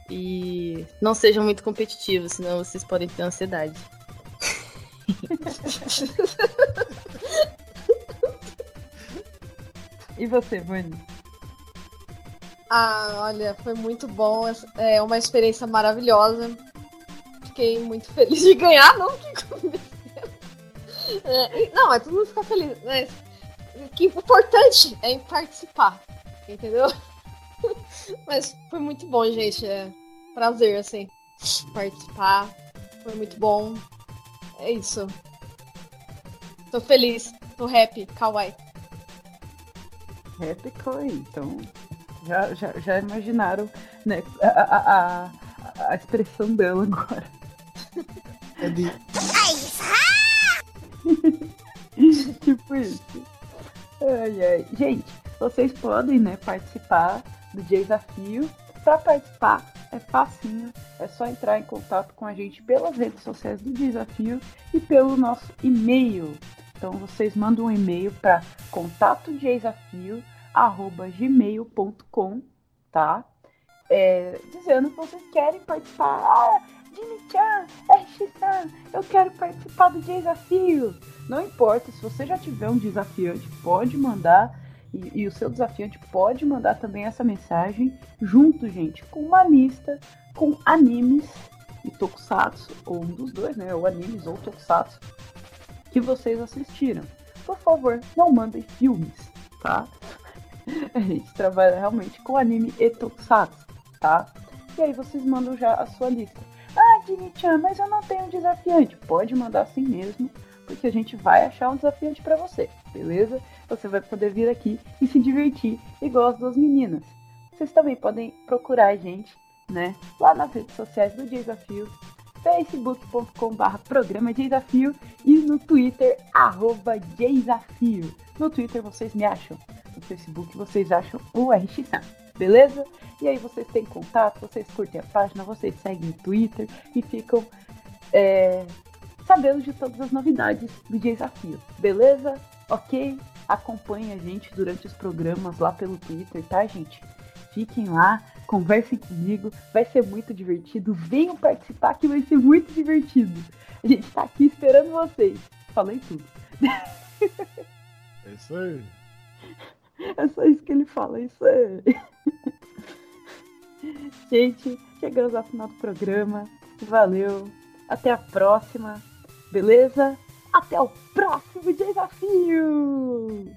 Speaker 4: E não sejam muito competitivos, senão vocês podem ter ansiedade. *laughs*
Speaker 1: E você, Vani?
Speaker 3: Ah, olha, foi muito bom. É uma experiência maravilhosa. Fiquei muito feliz de ganhar, não que é, Não, mas todo mundo fica feliz. Mas o que é importante é em participar. Entendeu? *laughs* Mas foi muito bom, gente. É prazer, assim, participar. Foi muito bom. É isso. Tô feliz. Tô happy. Kawaii.
Speaker 1: Rap Koi, então já, já, já imaginaram né, a, a, a, a expressão dela agora.
Speaker 2: É de. *laughs*
Speaker 1: tipo isso. Ai, ai. Gente, vocês podem né, participar do desafio. Para participar é facinho, é só entrar em contato com a gente pelas redes sociais do desafio e pelo nosso e-mail. Então vocês mandam um e-mail para contatodesafio@gmail.com, tá? É, dizendo que vocês querem participar. Ah, Jimmy-chan, RX-san, eu quero participar do desafio. Não importa, se você já tiver um desafiante, pode mandar. E, e o seu desafiante pode mandar também essa mensagem junto, gente, com uma lista com animes e tokusatsu, ou um dos dois, né? Ou animes ou tokusatsu, que vocês assistiram. Por favor, não mandem filmes, tá? *laughs* A gente trabalha realmente com anime e tokusatsu, tá? E aí vocês mandam já a sua lista. Jimmy-chan, mas eu não tenho desafiante. Pode mandar assim mesmo, porque a gente vai achar um desafiante para você, beleza? Você vai poder vir aqui e se divertir igual as duas meninas. Vocês também podem procurar a gente, né? Lá nas redes sociais do Desafio, facebook.com.br programa Desafio e no Twitter, arroba Desafio. No Twitter vocês me acham, no Facebook vocês acham o RX beleza? E aí vocês têm contato, vocês curtem a página, vocês seguem o Twitter e ficam é, sabendo de todas as novidades do desafio, beleza? Ok? Acompanhe a gente durante os programas lá pelo Twitter, tá, gente? Fiquem lá, conversem comigo, vai ser muito divertido. Venham participar que vai ser muito divertido. A gente tá aqui esperando vocês. Falei tudo.
Speaker 2: É isso aí. *laughs*
Speaker 1: É só isso que ele fala, é isso aí. *laughs* Gente, chegamos ao final do programa. Valeu. Até a próxima. Beleza? Até o próximo desafio!